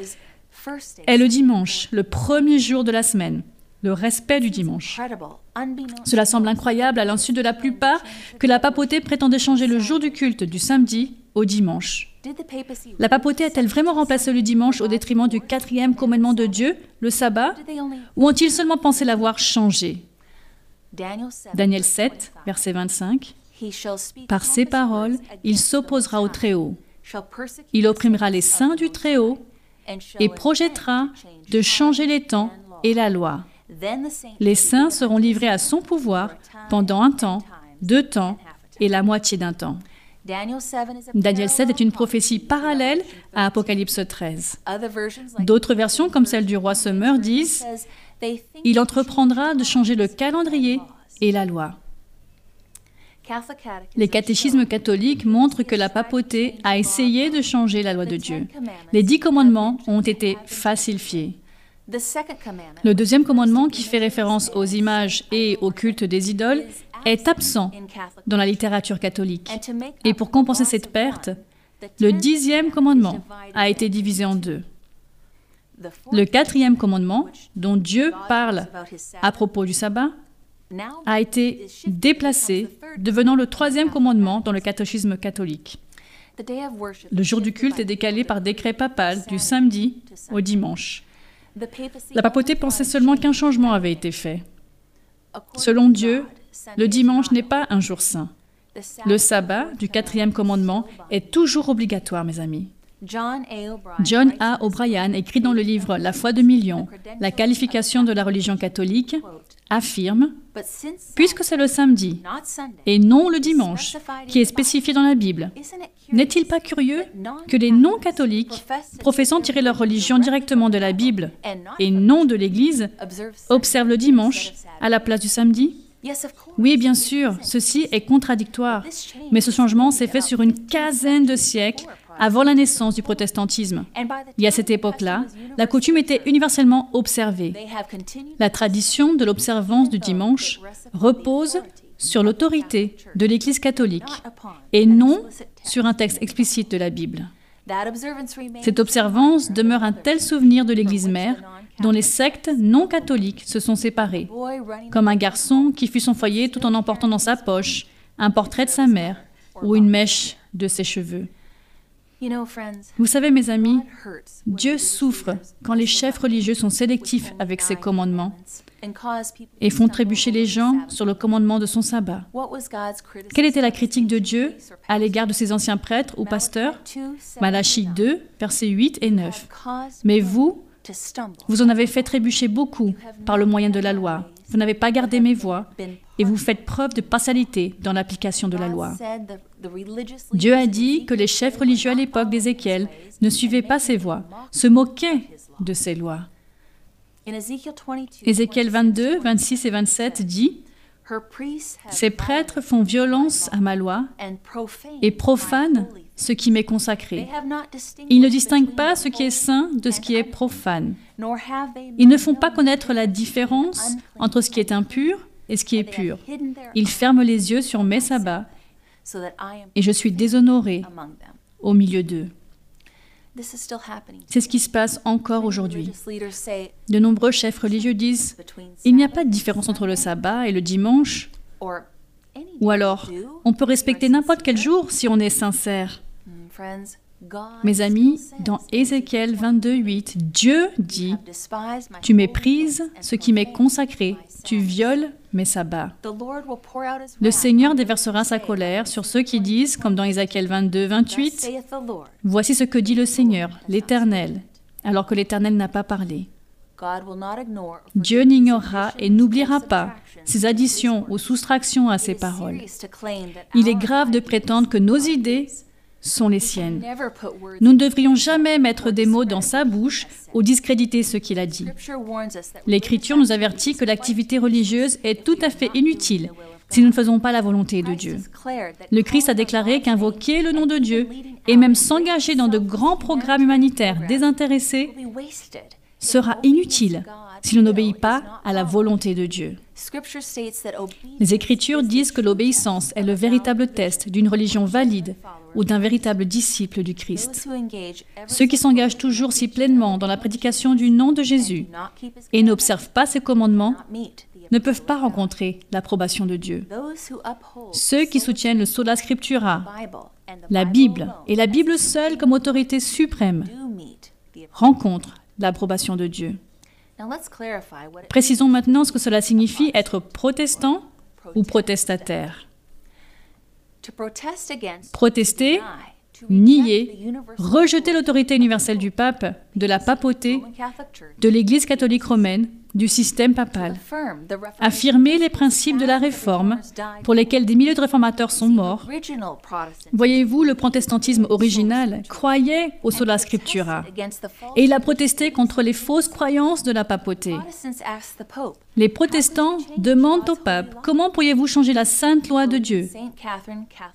est le dimanche, le premier jour de la semaine, le respect du dimanche. Cela semble incroyable à l'insu de la plupart que la papauté prétendait changer le jour du culte du samedi au dimanche. La papauté a-t-elle vraiment remplacé le dimanche au détriment du quatrième commandement de Dieu, le sabbat, ou ont-ils seulement pensé l'avoir changé? Daniel 7, verset 25. Par ses paroles, il s'opposera au Très-Haut. Il opprimera les saints du Très-Haut et projettera de changer les temps et la loi. Les saints seront livrés à son pouvoir pendant un temps, deux temps et la moitié d'un temps. Daniel 7 est une prophétie parallèle à Apocalypse 13. D'autres versions, comme celle du roi Summer, disent Il entreprendra de changer le calendrier et la loi. Les catéchismes catholiques montrent que la papauté a essayé de changer la loi de Dieu. Les dix commandements ont été falsifiés. Le deuxième commandement, qui fait référence aux images et au culte des idoles, est absent dans la littérature catholique. Et pour compenser cette perte, le dixième commandement a été divisé en deux. Le quatrième commandement, dont Dieu parle à propos du sabbat, a été déplacé, devenant le troisième commandement dans le catéchisme catholique. Le jour du culte est décalé par décret papal du samedi au dimanche. La papauté pensait seulement qu'un changement avait été fait. Selon Dieu, le dimanche n'est pas un jour saint. Le sabbat du quatrième commandement est toujours obligatoire, mes amis. John A. O'Brien écrit dans le livre La foi de millions, la qualification de la religion catholique, affirme, puisque c'est le samedi et non le dimanche qui est spécifié dans la Bible, n'est-il pas curieux que les non-catholiques, professant tirer leur religion directement de la Bible et non de l'Église, observent le dimanche à la place du samedi? Oui, bien sûr, ceci est contradictoire, mais ce changement s'est fait sur une quinzaine de siècles avant la naissance du protestantisme. Et à cette époque-là, la coutume était universellement observée. La tradition de l'observance du dimanche repose sur l'autorité de l'Église catholique et non sur un texte explicite de la Bible. Cette observance demeure un tel souvenir de l'Église mère dont les sectes non catholiques se sont séparées, comme un garçon qui fuit son foyer tout en emportant dans sa poche un portrait de sa mère ou une mèche de ses cheveux. Vous savez, mes amis, Dieu souffre quand les chefs religieux sont sélectifs avec ses commandements et font trébucher les gens sur le commandement de son sabbat. Quelle était la critique de Dieu à l'égard de ses anciens prêtres ou pasteurs? Malachie 2, versets 8 et 9. Mais vous, vous en avez fait trébucher beaucoup par le moyen de la loi. Vous n'avez pas gardé mes voies et vous faites preuve de partialité dans l'application de la loi. Dieu a dit que les chefs religieux à l'époque d'Ézéchiel ne suivaient pas ses voies, se moquaient de ses lois. Ézéchiel 22, 26 et 27 dit Ces prêtres font violence à ma loi et profanent ce qui m'est consacré. Ils ne distinguent pas ce qui est saint de ce qui est profane. Ils ne font pas connaître la différence entre ce qui est impur et ce qui est pur. Ils ferment les yeux sur mes sabbats et je suis déshonoré au milieu d'eux. C'est ce qui se passe encore aujourd'hui. De nombreux chefs religieux disent, il n'y a pas de différence entre le sabbat et le dimanche. Ou alors, on peut respecter n'importe quel jour si on est sincère. Mes amis, dans Ézéchiel 22, 8, Dieu dit, Tu méprises ce qui m'est consacré, tu violes mes sabbats. Le Seigneur déversera sa colère sur ceux qui disent, comme dans Ézéchiel 22, 28, Voici ce que dit le Seigneur, l'Éternel, alors que l'Éternel n'a pas parlé. Dieu n'ignorera et n'oubliera pas ses additions ou soustractions à ses paroles. Il est grave de prétendre que nos idées sont les siennes. Nous ne devrions jamais mettre des mots dans sa bouche ou discréditer ce qu'il a dit. L'Écriture nous avertit que l'activité religieuse est tout à fait inutile si nous ne faisons pas la volonté de Dieu. Le Christ a déclaré qu'invoquer le nom de Dieu et même s'engager dans de grands programmes humanitaires désintéressés sera inutile si l'on n'obéit pas à la volonté de Dieu. Les Écritures disent que l'obéissance est le véritable test d'une religion valide ou d'un véritable disciple du Christ. Ceux qui s'engagent toujours si pleinement dans la prédication du nom de Jésus et n'observent pas ses commandements ne peuvent pas rencontrer l'approbation de Dieu. Ceux qui soutiennent le sola scriptura, la Bible et la Bible seule comme autorité suprême rencontrent l'approbation de Dieu. Précisons maintenant ce que cela signifie être protestant ou protestataire. Protester, nier, rejeter l'autorité universelle du pape, de la papauté, de l'Église catholique romaine, du système papal, affirmer les principes de la réforme pour lesquels des milliers de réformateurs sont morts. Voyez-vous, le protestantisme original croyait au sola scriptura et il a protesté contre les fausses croyances de la papauté. Les protestants demandent au pape Comment pourriez-vous changer la sainte loi de Dieu?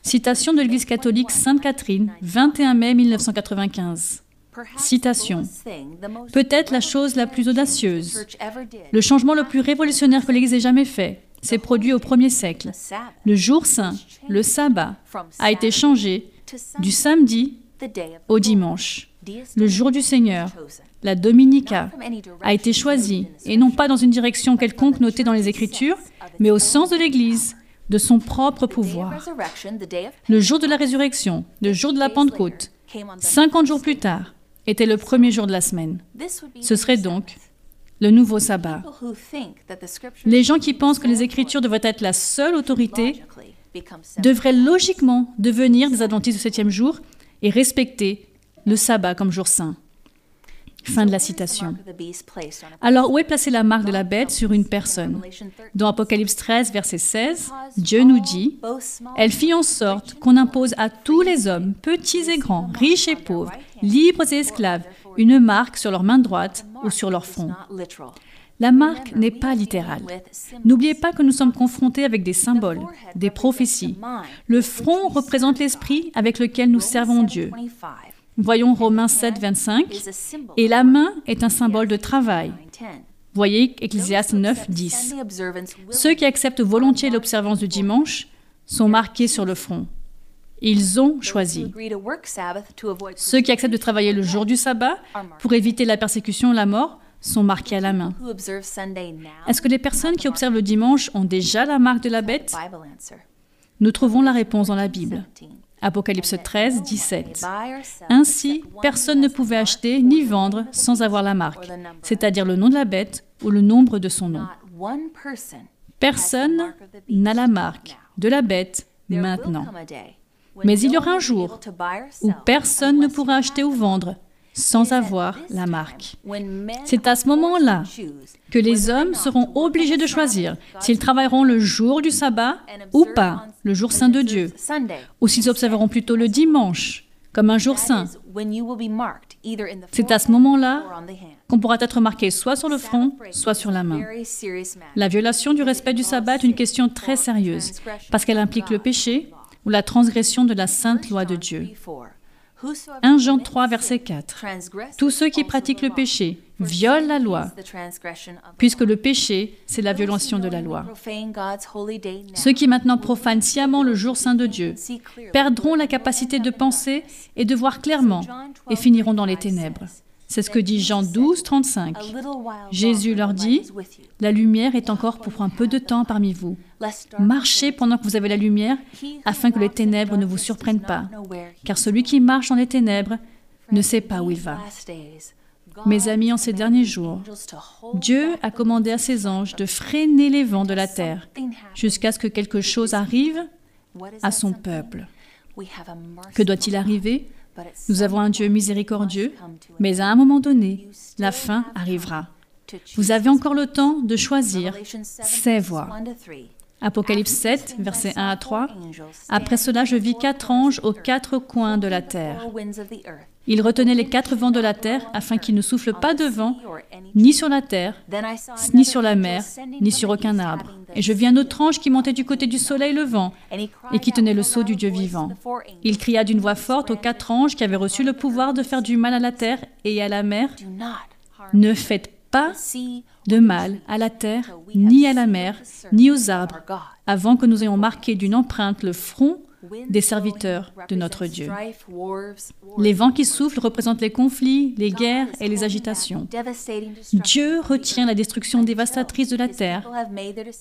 Citation de l'Église catholique Sainte Catherine, 21 mai 1995. Citation. Peut-être la chose la plus audacieuse, le changement le plus révolutionnaire que l'Église ait jamais fait, s'est produit au premier siècle. Le jour saint, le sabbat, a été changé du samedi au dimanche. Le jour du Seigneur, la Dominica, a été choisi, et non pas dans une direction quelconque notée dans les Écritures, mais au sens de l'Église, de son propre pouvoir. Le jour de la résurrection, le jour de la Pentecôte, 50 jours plus tard, était le premier jour de la semaine. Ce serait donc le nouveau sabbat. Les gens qui pensent que les Écritures devraient être la seule autorité devraient logiquement devenir des adventistes du septième jour et respecter le sabbat comme jour saint. Fin de la citation. Alors, où est placée la marque de la bête sur une personne? Dans Apocalypse 13, verset 16, Dieu nous dit, Elle fit en sorte qu'on impose à tous les hommes, petits et grands, riches et pauvres, libres et esclaves, une marque sur leur main droite ou sur leur front. La marque n'est pas littérale. N'oubliez pas que nous sommes confrontés avec des symboles, des prophéties. Le front représente l'esprit avec lequel nous servons Dieu. Voyons Romains 7, 25. Et la main est un symbole de travail. Voyez Ecclésiaste 9, 10. Ceux qui acceptent volontiers l'observance du dimanche sont marqués sur le front. Ils ont choisi. Ceux qui acceptent de travailler le jour du sabbat pour éviter la persécution et la mort sont marqués à la main. Est-ce que les personnes qui observent le dimanche ont déjà la marque de la bête Nous trouvons la réponse dans la Bible. Apocalypse 13, 17. Ainsi, personne ne pouvait acheter ni vendre sans avoir la marque, c'est-à-dire le nom de la bête ou le nombre de son nom. Personne n'a la marque de la bête maintenant. Mais il y aura un jour où personne ne pourra acheter ou vendre sans avoir la marque. C'est à ce moment-là que les hommes seront obligés de choisir s'ils travailleront le jour du sabbat ou pas, le jour saint de Dieu, ou s'ils observeront plutôt le dimanche comme un jour saint. C'est à ce moment-là qu'on pourra être marqué soit sur le front, soit sur la main. La violation du respect du sabbat est une question très sérieuse parce qu'elle implique le péché ou la transgression de la sainte loi de Dieu. 1 Jean 3, verset 4. Tous ceux qui pratiquent le péché violent la loi, puisque le péché, c'est la violation de la loi. Ceux qui maintenant profanent sciemment le jour saint de Dieu perdront la capacité de penser et de voir clairement et finiront dans les ténèbres. C'est ce que dit Jean 12, 35. Jésus leur dit, La lumière est encore pour un peu de temps parmi vous. Marchez pendant que vous avez la lumière, afin que les ténèbres ne vous surprennent pas. Car celui qui marche dans les ténèbres ne sait pas où il va. Mes amis, en ces derniers jours, Dieu a commandé à ses anges de freiner les vents de la terre jusqu'à ce que quelque chose arrive à son peuple. Que doit-il arriver? Nous avons un Dieu miséricordieux, mais à un moment donné, la fin arrivera. Vous avez encore le temps de choisir ces voies. Apocalypse 7, versets 1 à 3. Après cela, je vis quatre anges aux quatre coins de la terre. Ils retenaient les quatre vents de la terre afin qu'il ne souffle pas de vent, ni sur la terre, ni sur la mer, ni sur aucun arbre. Et je vis un autre ange qui montait du côté du soleil levant et qui tenait le sceau du Dieu vivant. Il cria d'une voix forte aux quatre anges qui avaient reçu le pouvoir de faire du mal à la terre et à la mer Ne faites pas de mal à la terre, ni à la mer, ni aux arbres, avant que nous ayons marqué d'une empreinte le front des serviteurs de notre Dieu. Les vents qui soufflent représentent les conflits, les guerres et les agitations. Dieu retient la destruction dévastatrice de la terre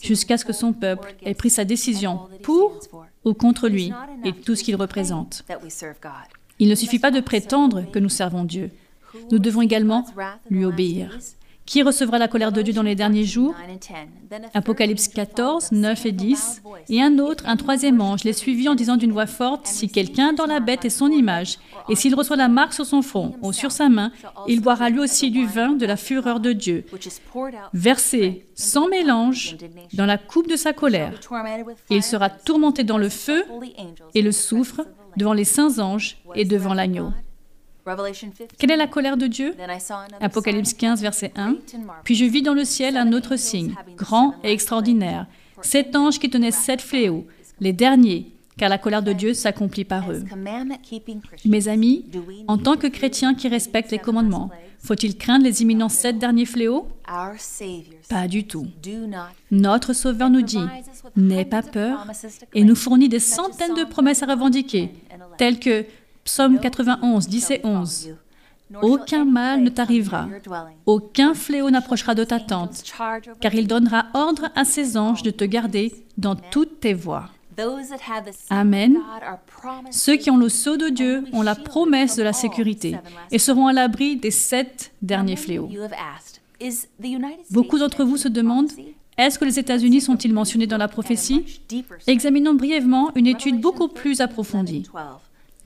jusqu'à ce que son peuple ait pris sa décision pour ou contre lui et tout ce qu'il représente. Il ne suffit pas de prétendre que nous servons Dieu. Nous devons également lui obéir. Qui recevra la colère de Dieu dans les derniers jours? Apocalypse 14, 9 et 10. Et un autre, un troisième ange, les suivit en disant d'une voix forte, Si quelqu'un dans la bête est son image, et s'il reçoit la marque sur son front ou sur sa main, il boira lui aussi du vin de la fureur de Dieu, versé sans mélange dans la coupe de sa colère. il sera tourmenté dans le feu et le soufre devant les saints anges et devant l'agneau. Quelle est la colère de Dieu? Apocalypse 15, verset 1. Puis je vis dans le ciel un autre signe, grand et extraordinaire, sept anges qui tenaient sept fléaux, les derniers, car la colère de Dieu s'accomplit par eux. Mes amis, en tant que chrétiens qui respectent les commandements, faut-il craindre les imminents sept derniers fléaux? Pas du tout. Notre Sauveur nous dit, n'aie pas peur, et nous fournit des centaines de promesses à revendiquer, telles que Psaume 91, 10 et 11. Aucun mal ne t'arrivera, aucun fléau n'approchera de ta tente, car il donnera ordre à ses anges de te garder dans toutes tes voies. Amen. Ceux qui ont le sceau de Dieu ont la promesse de la sécurité et seront à l'abri des sept derniers fléaux. Beaucoup d'entre vous se demandent, est-ce que les États-Unis sont-ils mentionnés dans la prophétie? Examinons brièvement une étude beaucoup plus approfondie.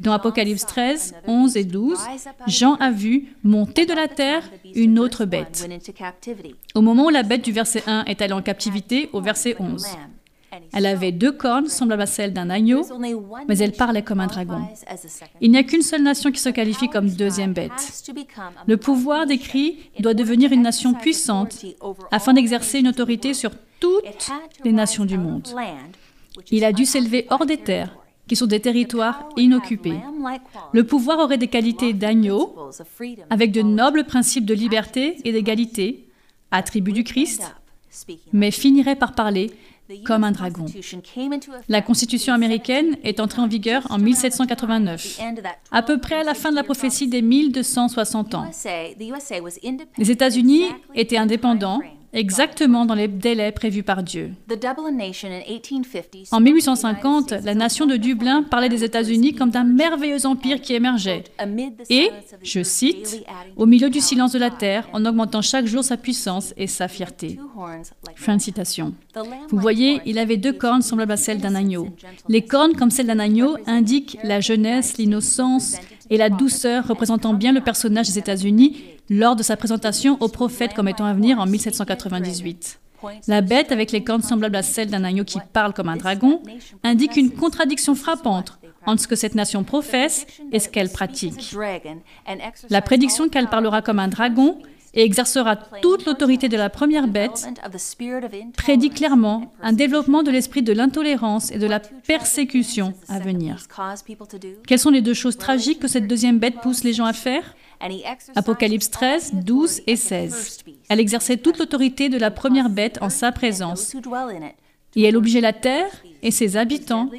Dans Apocalypse 13, 11 et 12, Jean a vu monter de la terre une autre bête. Au moment où la bête du verset 1 est allée en captivité, au verset 11. Elle avait deux cornes semblables à celles d'un agneau, mais elle parlait comme un dragon. Il n'y a qu'une seule nation qui se qualifie comme deuxième bête. Le pouvoir décrit doit devenir une nation puissante afin d'exercer une autorité sur toutes les nations du monde. Il a dû s'élever hors des terres qui sont des territoires inoccupés. Le pouvoir aurait des qualités d'agneau, avec de nobles principes de liberté et d'égalité, attributs du Christ, mais finirait par parler comme un dragon. La Constitution américaine est entrée en vigueur en 1789, à peu près à la fin de la prophétie des 1260 ans. Les États-Unis étaient indépendants exactement dans les délais prévus par Dieu. En 1850, la nation de Dublin parlait des États-Unis comme d'un merveilleux empire qui émergeait. Et, je cite, au milieu du silence de la terre, en augmentant chaque jour sa puissance et sa fierté. Fin de citation. Vous voyez, il avait deux cornes semblables à celles d'un agneau. Les cornes, comme celles d'un agneau, indiquent la jeunesse, l'innocence et la douceur représentant bien le personnage des États-Unis lors de sa présentation au prophète comme étant à venir en 1798. La bête, avec les cornes semblables à celles d'un agneau qui parle comme un dragon, indique une contradiction frappante entre ce que cette nation professe et ce qu'elle pratique. La prédiction qu'elle parlera comme un dragon et exercera toute l'autorité de la première bête, prédit clairement un développement de l'esprit de l'intolérance et de la persécution à venir. Quelles sont les deux choses tragiques que cette deuxième bête pousse les gens à faire? Apocalypse 13, 12 et 16. Elle exerçait toute l'autorité de la première bête en sa présence. Et elle obligeait la terre et ses habitants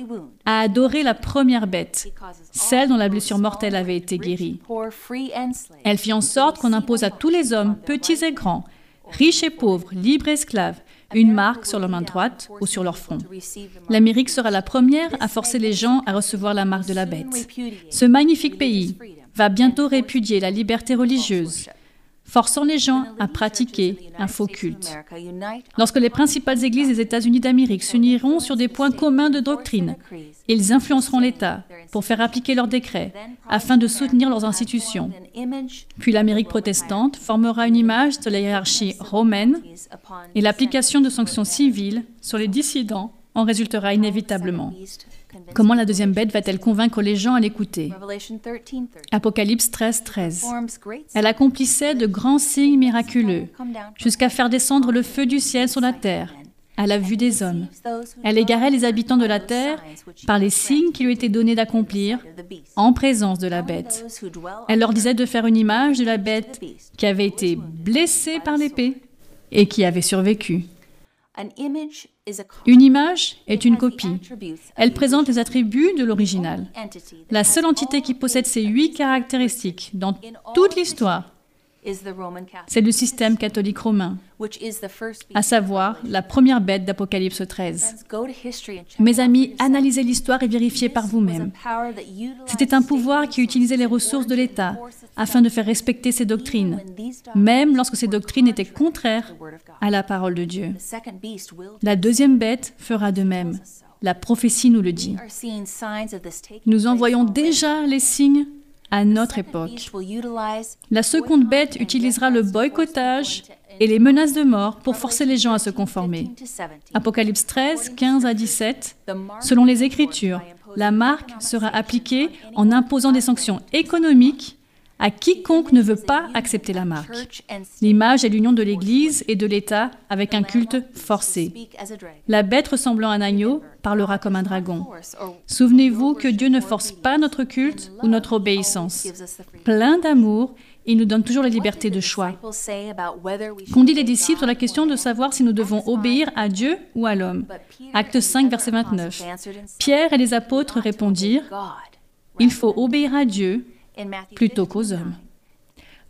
à adorer la première bête, celle dont la blessure mortelle avait été guérie. Elle fit en sorte qu'on impose à tous les hommes, petits et grands, riches et pauvres, libres et esclaves, une marque sur leur main droite ou sur leur front. L'Amérique sera la première à forcer les gens à recevoir la marque de la bête. Ce magnifique pays va bientôt répudier la liberté religieuse, forçant les gens à pratiquer un faux culte. Lorsque les principales églises des États-Unis d'Amérique s'uniront sur des points communs de doctrine, ils influenceront l'État pour faire appliquer leurs décrets afin de soutenir leurs institutions. Puis l'Amérique protestante formera une image de la hiérarchie romaine et l'application de sanctions civiles sur les dissidents en résultera inévitablement. Comment la deuxième bête va-t-elle convaincre les gens à l'écouter Apocalypse 13, 13. Elle accomplissait de grands signes miraculeux, jusqu'à faire descendre le feu du ciel sur la terre, à la vue des hommes. Elle égarait les habitants de la terre par les signes qui lui étaient donnés d'accomplir en présence de la bête. Elle leur disait de faire une image de la bête qui avait été blessée par l'épée et qui avait survécu. Une image est une copie. Elle présente les attributs de l'original. La seule entité qui possède ces huit caractéristiques dans toute l'histoire c'est le système catholique romain, à savoir la première bête d'Apocalypse 13. Mes amis, analysez l'histoire et vérifiez par vous-même. C'était un pouvoir qui utilisait les ressources de l'État afin de faire respecter ses doctrines, même lorsque ces doctrines étaient contraires à la parole de Dieu. La deuxième bête fera de même. La prophétie nous le dit. Nous en voyons déjà les signes à notre époque. La seconde bête utilisera le boycottage et les menaces de mort pour forcer les gens à se conformer. Apocalypse 13, 15 à 17. Selon les Écritures, la marque sera appliquée en imposant des sanctions économiques à quiconque ne veut pas accepter la marque. L'image est l'union de l'Église et de l'État avec un culte forcé. La bête ressemblant à un agneau parlera comme un dragon. Souvenez-vous que Dieu ne force pas notre culte ou notre obéissance. Plein d'amour, il nous donne toujours la liberté de choix. Qu'ont dit les disciples sur la question de savoir si nous devons obéir à Dieu ou à l'homme? Acte 5, verset 29. Pierre et les apôtres répondirent, Il faut obéir à Dieu plutôt qu'aux hommes.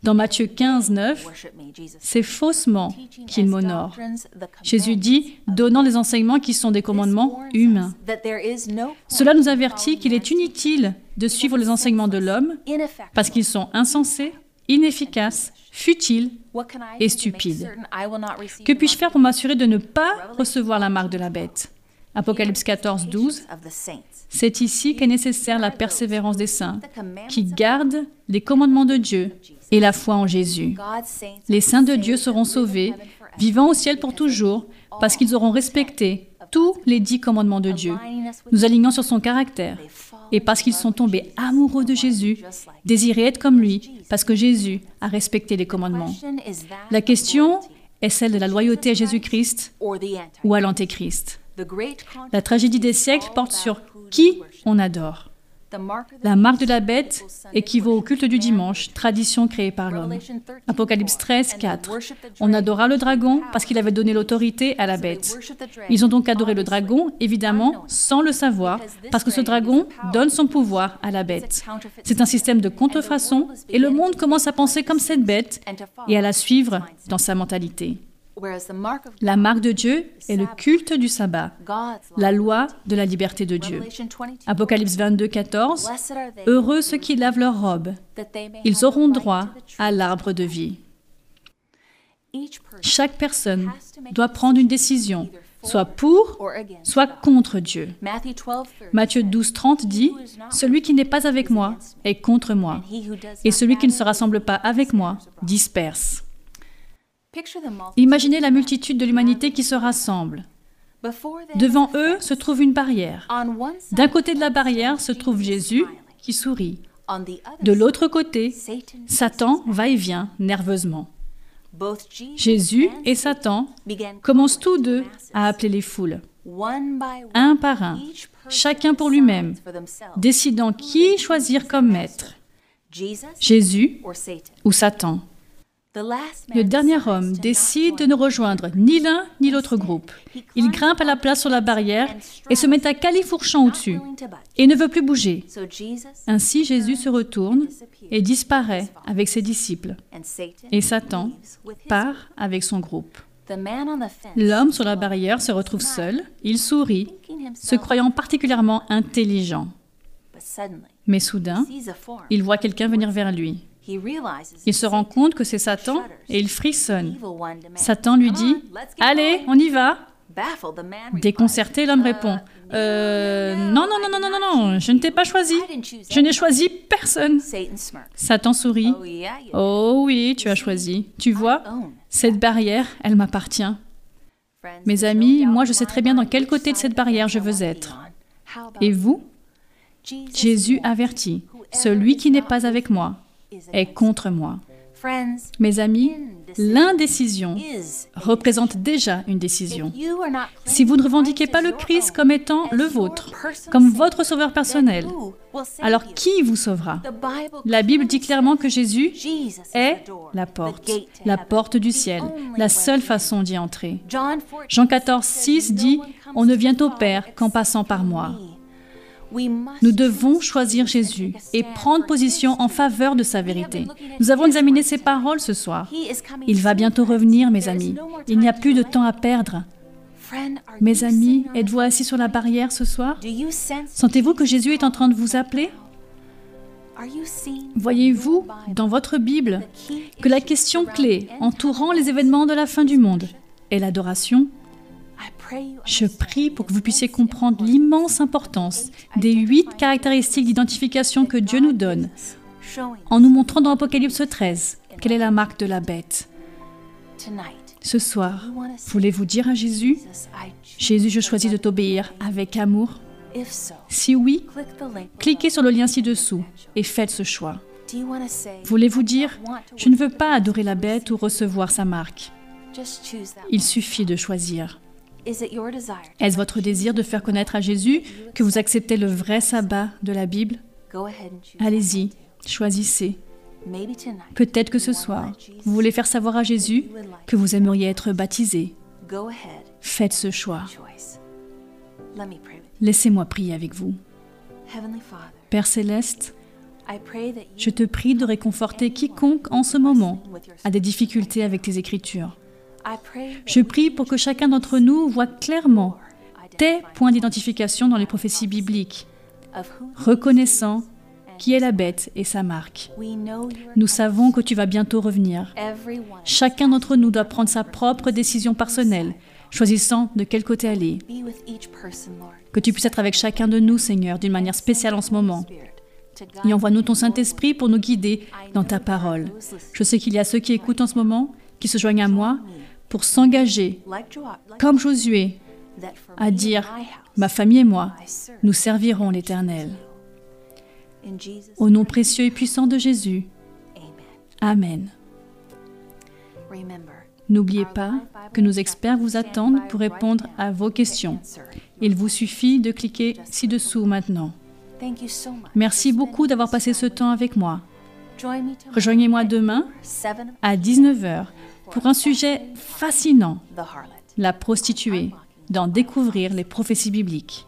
Dans Matthieu 15, 9, c'est faussement qu'il m'honore. Jésus dit, donnant des enseignements qui sont des commandements humains. Cela nous avertit qu'il est inutile de suivre les enseignements de l'homme parce qu'ils sont insensés, inefficaces, futiles et stupides. Que puis-je faire pour m'assurer de ne pas recevoir la marque de la bête? Apocalypse 14, 12. C'est ici qu'est nécessaire la persévérance des saints, qui gardent les commandements de Dieu et la foi en Jésus. Les saints de Dieu seront sauvés, vivant au ciel pour toujours, parce qu'ils auront respecté tous les dix commandements de Dieu, nous alignant sur son caractère, et parce qu'ils sont tombés amoureux de Jésus, désirés être comme lui, parce que Jésus a respecté les commandements. La question est celle de la loyauté à Jésus-Christ ou à l'Antéchrist. La tragédie des siècles porte sur qui on adore. La marque de la bête équivaut au culte du dimanche, tradition créée par l'homme. Apocalypse 13, 4. On adora le dragon parce qu'il avait donné l'autorité à la bête. Ils ont donc adoré le dragon, évidemment, sans le savoir, parce que ce dragon donne son pouvoir à la bête. C'est un système de contrefaçon et le monde commence à penser comme cette bête et à la suivre dans sa mentalité. La marque de Dieu est le culte du sabbat, la loi de la liberté de Dieu. Apocalypse 22, 14. Heureux ceux qui lavent leurs robes, ils auront droit à l'arbre de vie. Chaque personne doit prendre une décision, soit pour, soit contre Dieu. Matthieu 12, 30 dit, Celui qui n'est pas avec moi est contre moi, et celui qui ne se rassemble pas avec moi disperse. Imaginez la multitude de l'humanité qui se rassemble. Devant eux se trouve une barrière. D'un côté de la barrière se trouve Jésus qui sourit. De l'autre côté, Satan va et vient nerveusement. Jésus et Satan commencent tous deux à appeler les foules, un par un, chacun pour lui-même, décidant qui choisir comme maître, Jésus ou Satan. Le dernier homme décide de ne rejoindre ni l'un ni l'autre groupe. Il grimpe à la place sur la barrière et se met à califourchant au-dessus et ne veut plus bouger. Ainsi Jésus se retourne et disparaît avec ses disciples. Et Satan part avec son groupe. L'homme sur la barrière se retrouve seul, il sourit, se croyant particulièrement intelligent. Mais soudain, il voit quelqu'un venir vers lui. Il se rend compte que c'est Satan et il frissonne. Satan lui dit Allez, on y va. Déconcerté, l'homme répond euh, Non, non, non, non, non, non, je ne t'ai pas choisi. Je n'ai choisi personne. Satan sourit Oh oui, tu as choisi. Tu vois, cette barrière, elle m'appartient. Mes amis, moi je sais très bien dans quel côté de cette barrière je veux être. Et vous? Jésus avertit Celui qui n'est pas avec moi est contre moi. Mes amis, l'indécision représente déjà une décision. Si vous ne revendiquez pas le Christ comme étant le vôtre, comme votre sauveur personnel, alors qui vous sauvera? La Bible dit clairement que Jésus est la porte, la porte du ciel, la seule façon d'y entrer. Jean 14, 6 dit, On ne vient au Père qu'en passant par moi. Nous devons choisir Jésus et prendre position en faveur de sa vérité. Nous avons examiné ses paroles ce soir. Il va bientôt revenir, mes amis. Il n'y a plus de temps à perdre. Mes amis, êtes-vous assis sur la barrière ce soir? Sentez-vous que Jésus est en train de vous appeler? Voyez-vous dans votre Bible que la question clé entourant les événements de la fin du monde est l'adoration? Je prie pour que vous puissiez comprendre l'immense importance des huit caractéristiques d'identification que Dieu nous donne en nous montrant dans Apocalypse 13 quelle est la marque de la bête. Ce soir, voulez-vous dire à Jésus, Jésus, je choisis de t'obéir avec amour? Si oui, cliquez sur le lien ci-dessous et faites ce choix. Voulez-vous dire, je ne veux pas adorer la bête ou recevoir sa marque. Il suffit de choisir. Est-ce votre désir de faire connaître à Jésus que vous acceptez le vrai sabbat de la Bible? Allez-y, choisissez. Peut-être que ce soir, vous voulez faire savoir à Jésus que vous aimeriez être baptisé. Faites ce choix. Laissez-moi prier avec vous. Père céleste, je te prie de réconforter quiconque en ce moment a des difficultés avec tes écritures. Je prie pour que chacun d'entre nous voit clairement tes points d'identification dans les prophéties bibliques, reconnaissant qui est la bête et sa marque. Nous savons que tu vas bientôt revenir. Chacun d'entre nous doit prendre sa propre décision personnelle, choisissant de quel côté aller. Que tu puisses être avec chacun de nous, Seigneur, d'une manière spéciale en ce moment. Et envoie-nous ton Saint-Esprit pour nous guider dans ta parole. Je sais qu'il y a ceux qui écoutent en ce moment, qui se joignent à moi, pour s'engager, comme Josué, à dire, ma famille et moi, nous servirons l'Éternel. Au nom précieux et puissant de Jésus. Amen. N'oubliez pas que nos experts vous attendent pour répondre à vos questions. Il vous suffit de cliquer ci-dessous maintenant. Merci beaucoup d'avoir passé ce temps avec moi. Rejoignez-moi demain à 19h pour un sujet fascinant, la prostituée, d'en découvrir les prophéties bibliques.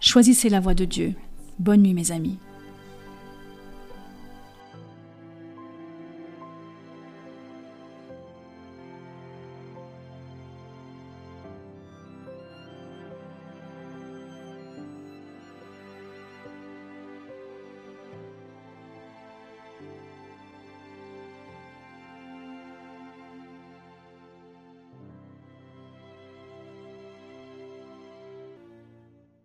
Choisissez la voie de Dieu. Bonne nuit mes amis.